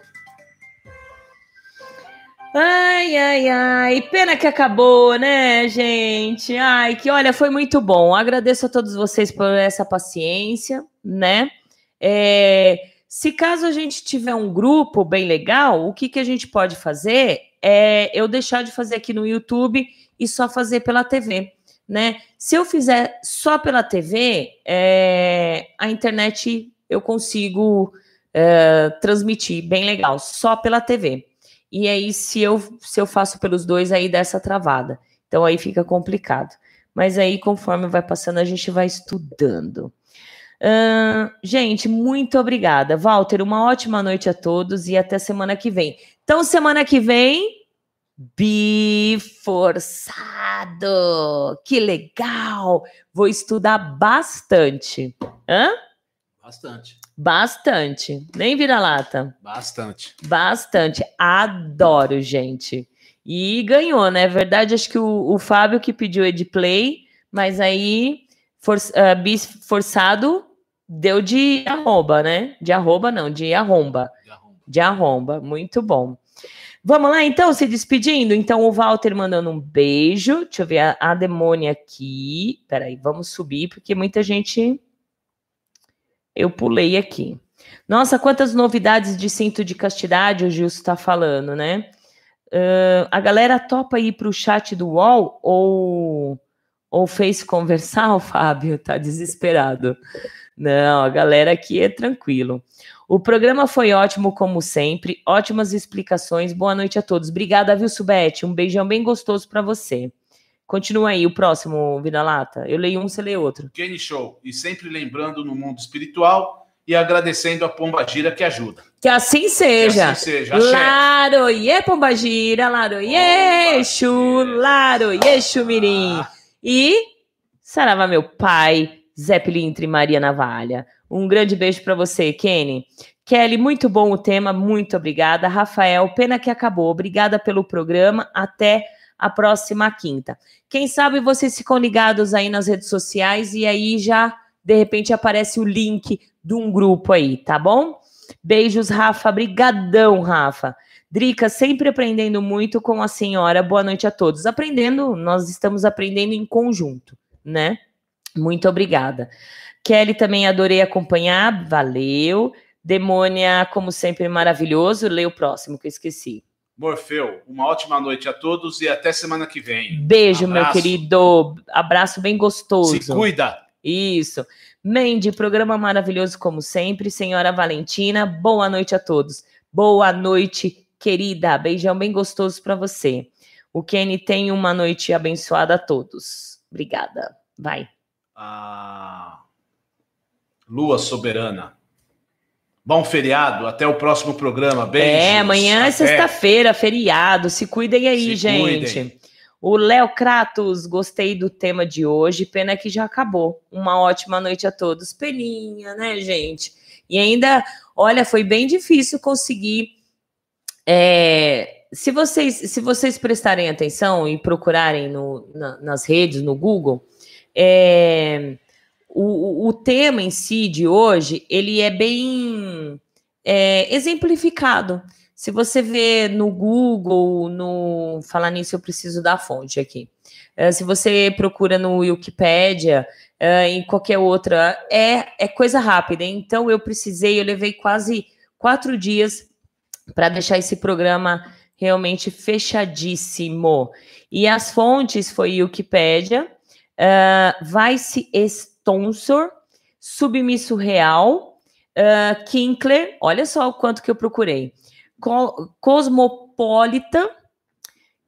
Ai, ai, ai, pena que acabou, né, gente? Ai, que olha, foi muito bom. Agradeço a todos vocês por essa paciência, né? É, se caso a gente tiver um grupo bem legal, o que, que a gente pode fazer é eu deixar de fazer aqui no YouTube e só fazer pela TV, né? Se eu fizer só pela TV, é, a internet eu consigo é, transmitir bem legal, só pela TV. E aí, se eu, se eu faço pelos dois, aí dessa travada. Então aí fica complicado. Mas aí, conforme vai passando, a gente vai estudando. Uh, gente, muito obrigada. Walter, uma ótima noite a todos e até semana que vem. Então, semana que vem, biforçado. Que legal! Vou estudar bastante. Hã? Bastante. Bastante. Nem vira-lata. Bastante. Bastante. Adoro, gente. E ganhou, né? Verdade, acho que o, o Fábio que pediu Edplay, mas aí for, uh, bis forçado deu de arroba, né? De arroba não, de arromba. De arromba. De arromba. Muito bom. Vamos lá, então, se despedindo. Então, o Walter mandando um beijo. Deixa eu ver a, a demônia aqui. Peraí, vamos subir, porque muita gente. Eu pulei aqui. Nossa, quantas novidades de cinto de castidade o Gilson está falando, né? Uh, a galera topa ir para o chat do UOL ou, ou fez conversar, o Fábio? Tá desesperado. Não, a galera aqui é tranquilo. O programa foi ótimo, como sempre. Ótimas explicações. Boa noite a todos. Obrigada, viu, Subete? Um beijão bem gostoso para você. Continua aí, o próximo, Vida Lata. Eu leio um, você lê outro. Kenny Show. E sempre lembrando no mundo espiritual e agradecendo a Pomba Gira que ajuda. Que assim seja. Que assim seja. Laroie, Pomba Gira, Laroie, Exu, Laroie, Xumirim. Ah. E Sarava, meu pai, Zé Pilintre e Maria Navalha. Um grande beijo para você, Kenny. Kelly, muito bom o tema, muito obrigada. Rafael, pena que acabou. Obrigada pelo programa. Até a próxima quinta. Quem sabe vocês ficam ligados aí nas redes sociais e aí já de repente aparece o link de um grupo aí, tá bom? Beijos, Rafa. Brigadão, Rafa. Drica, sempre aprendendo muito com a senhora. Boa noite a todos. Aprendendo, nós estamos aprendendo em conjunto, né? Muito obrigada. Kelly também adorei acompanhar, valeu. Demônia, como sempre, maravilhoso. Leia o próximo que eu esqueci. Morfeu, uma ótima noite a todos e até semana que vem. Beijo, meu querido. Abraço bem gostoso. Se cuida. Isso. Mandy, programa maravilhoso como sempre. Senhora Valentina, boa noite a todos. Boa noite, querida. Beijão bem gostoso para você. O Kenny tem uma noite abençoada a todos. Obrigada. Vai. Ah. Lua Soberana. Bom feriado, até o próximo programa. Beijos. É, amanhã é sexta-feira, feriado. Se cuidem aí, Se gente. Cuidem. O Léo Kratos, gostei do tema de hoje. Pena que já acabou. Uma ótima noite a todos. Peninha, né, gente? E ainda, olha, foi bem difícil conseguir. É, se vocês se vocês prestarem atenção e procurarem no, na, nas redes, no Google, é, o, o tema em si de hoje, ele é bem é, exemplificado. Se você vê no Google, no falar nisso, eu preciso da fonte aqui. É, se você procura no Wikipedia, é, em qualquer outra, é, é coisa rápida. Então eu precisei, eu levei quase quatro dias para deixar esse programa realmente fechadíssimo. E as fontes foi Wikipedia, uh, Vice Sponsor, Submisso Real, uh, Kinkler, olha só o quanto que eu procurei. Co Cosmopolitan,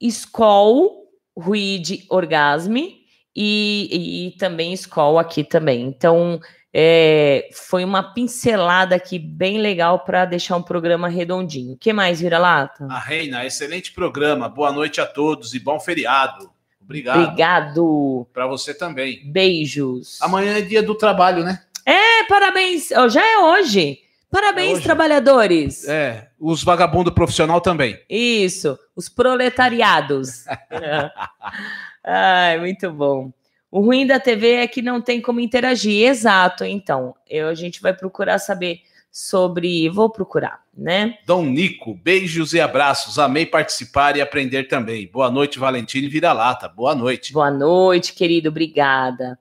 Skoll, Ruid Orgasme e, e, também Skoll aqui também. Então, é, foi uma pincelada aqui bem legal para deixar um programa redondinho. O que mais, Vira-Lata? A Reina, excelente programa. Boa noite a todos e bom feriado. Obrigado. Obrigado. Para você também. Beijos. Amanhã é dia do trabalho, né? É, parabéns. Oh, já é hoje. Parabéns, é hoje. trabalhadores. É, os vagabundos profissional também. Isso, os proletariados. Ai, muito bom. O ruim da TV é que não tem como interagir. Exato, então. Eu, a gente vai procurar saber sobre. Vou procurar, né? Dom Nico, beijos e abraços. Amei participar e aprender também. Boa noite, Valentina e Vira-Lata. Boa noite. Boa noite, querido. Obrigada.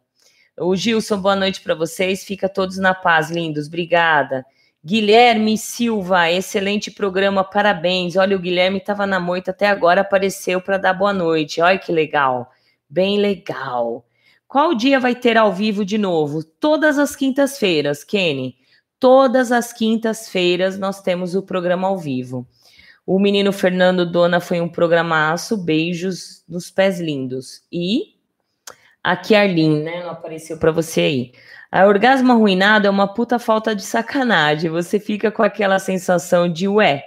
O Gilson, boa noite para vocês. Fica todos na paz, lindos. Obrigada. Guilherme Silva, excelente programa, parabéns. Olha, o Guilherme estava na moita até agora, apareceu para dar boa noite. Olha que legal, bem legal. Qual dia vai ter ao vivo de novo? Todas as quintas-feiras, Kenny. Todas as quintas-feiras nós temos o programa ao vivo. O menino Fernando Dona foi um programaço. Beijos nos pés lindos. E aqui Arlene, né? Não apareceu para você aí. A orgasmo arruinado é uma puta falta de sacanagem. Você fica com aquela sensação de ué.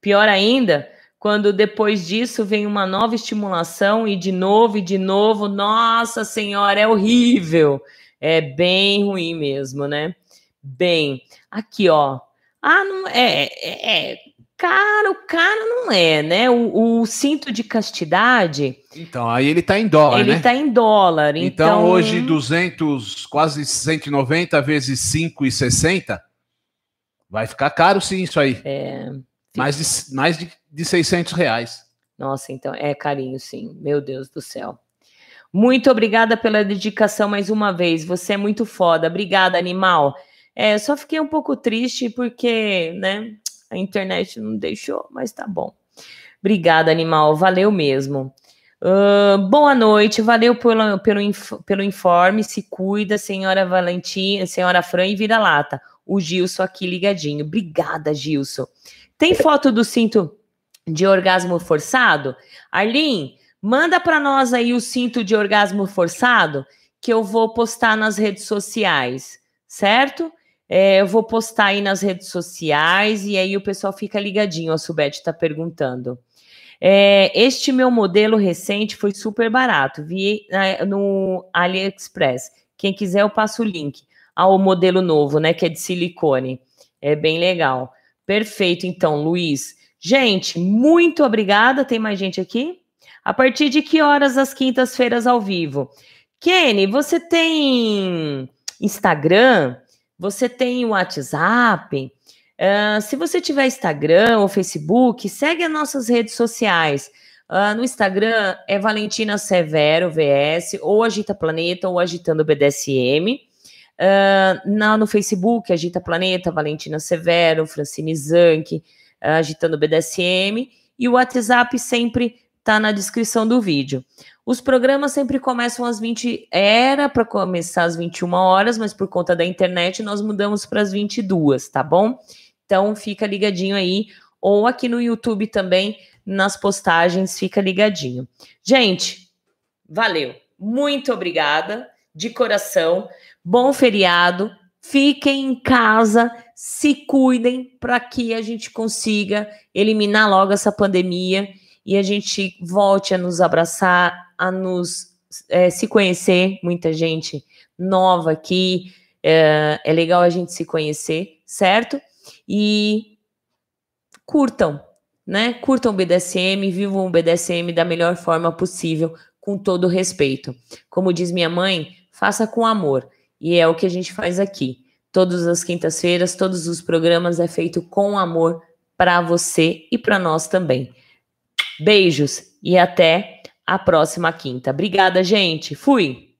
Pior ainda, quando depois disso vem uma nova estimulação e de novo e de novo, nossa senhora, é horrível. É bem ruim mesmo, né? Bem, aqui, ó. Ah, não é, é, é caro, caro não é, né? O, o, cinto de castidade. Então, aí ele tá em dólar, ele né? Ele tá em dólar. Então, então, hoje 200, quase 190 vezes 5,60 vai ficar caro sim isso aí. É. Mais de, mais de, de 600 reais. Nossa, então é carinho sim. Meu Deus do céu. Muito obrigada pela dedicação mais uma vez. Você é muito foda. Obrigada, animal. É, só fiquei um pouco triste porque, né, a internet não deixou, mas tá bom. Obrigada, animal. Valeu mesmo. Uh, boa noite, valeu pelo, pelo, pelo informe. Se cuida, senhora Valentina, senhora Fran e vira-lata. O Gilson aqui ligadinho. Obrigada, Gilson. Tem foto do cinto de orgasmo forçado? Arlene, manda para nós aí o cinto de orgasmo forçado que eu vou postar nas redes sociais, certo? É, eu vou postar aí nas redes sociais e aí o pessoal fica ligadinho. A Subete está perguntando. É, este meu modelo recente foi super barato. Vi né, no AliExpress. Quem quiser, eu passo o link ao modelo novo, né? Que é de silicone. É bem legal. Perfeito, então, Luiz. Gente, muito obrigada. Tem mais gente aqui? A partir de que horas as quintas-feiras ao vivo? Kenny, você tem Instagram? Você tem o WhatsApp? Uh, se você tiver Instagram ou Facebook, segue as nossas redes sociais. Uh, no Instagram é Valentina Severo VS, ou Agita Planeta, ou Agitando BDSM. Uh, na, no Facebook, Agita Planeta, Valentina Severo, Francine Zanck, Agitando BDSM. E o WhatsApp sempre está na descrição do vídeo. Os programas sempre começam às 20, era para começar às 21 horas, mas por conta da internet nós mudamos para as 22, tá bom? Então fica ligadinho aí, ou aqui no YouTube também, nas postagens, fica ligadinho. Gente, valeu. Muito obrigada, de coração. Bom feriado. Fiquem em casa, se cuidem para que a gente consiga eliminar logo essa pandemia e a gente volte a nos abraçar, a nos é, se conhecer, muita gente nova aqui. É, é legal a gente se conhecer, certo? E curtam, né? Curtam o BDSM, vivam o BDSM da melhor forma possível, com todo respeito. Como diz minha mãe, faça com amor. E é o que a gente faz aqui. Todas as quintas-feiras, todos os programas é feito com amor para você e para nós também. Beijos e até a próxima quinta. Obrigada, gente. Fui.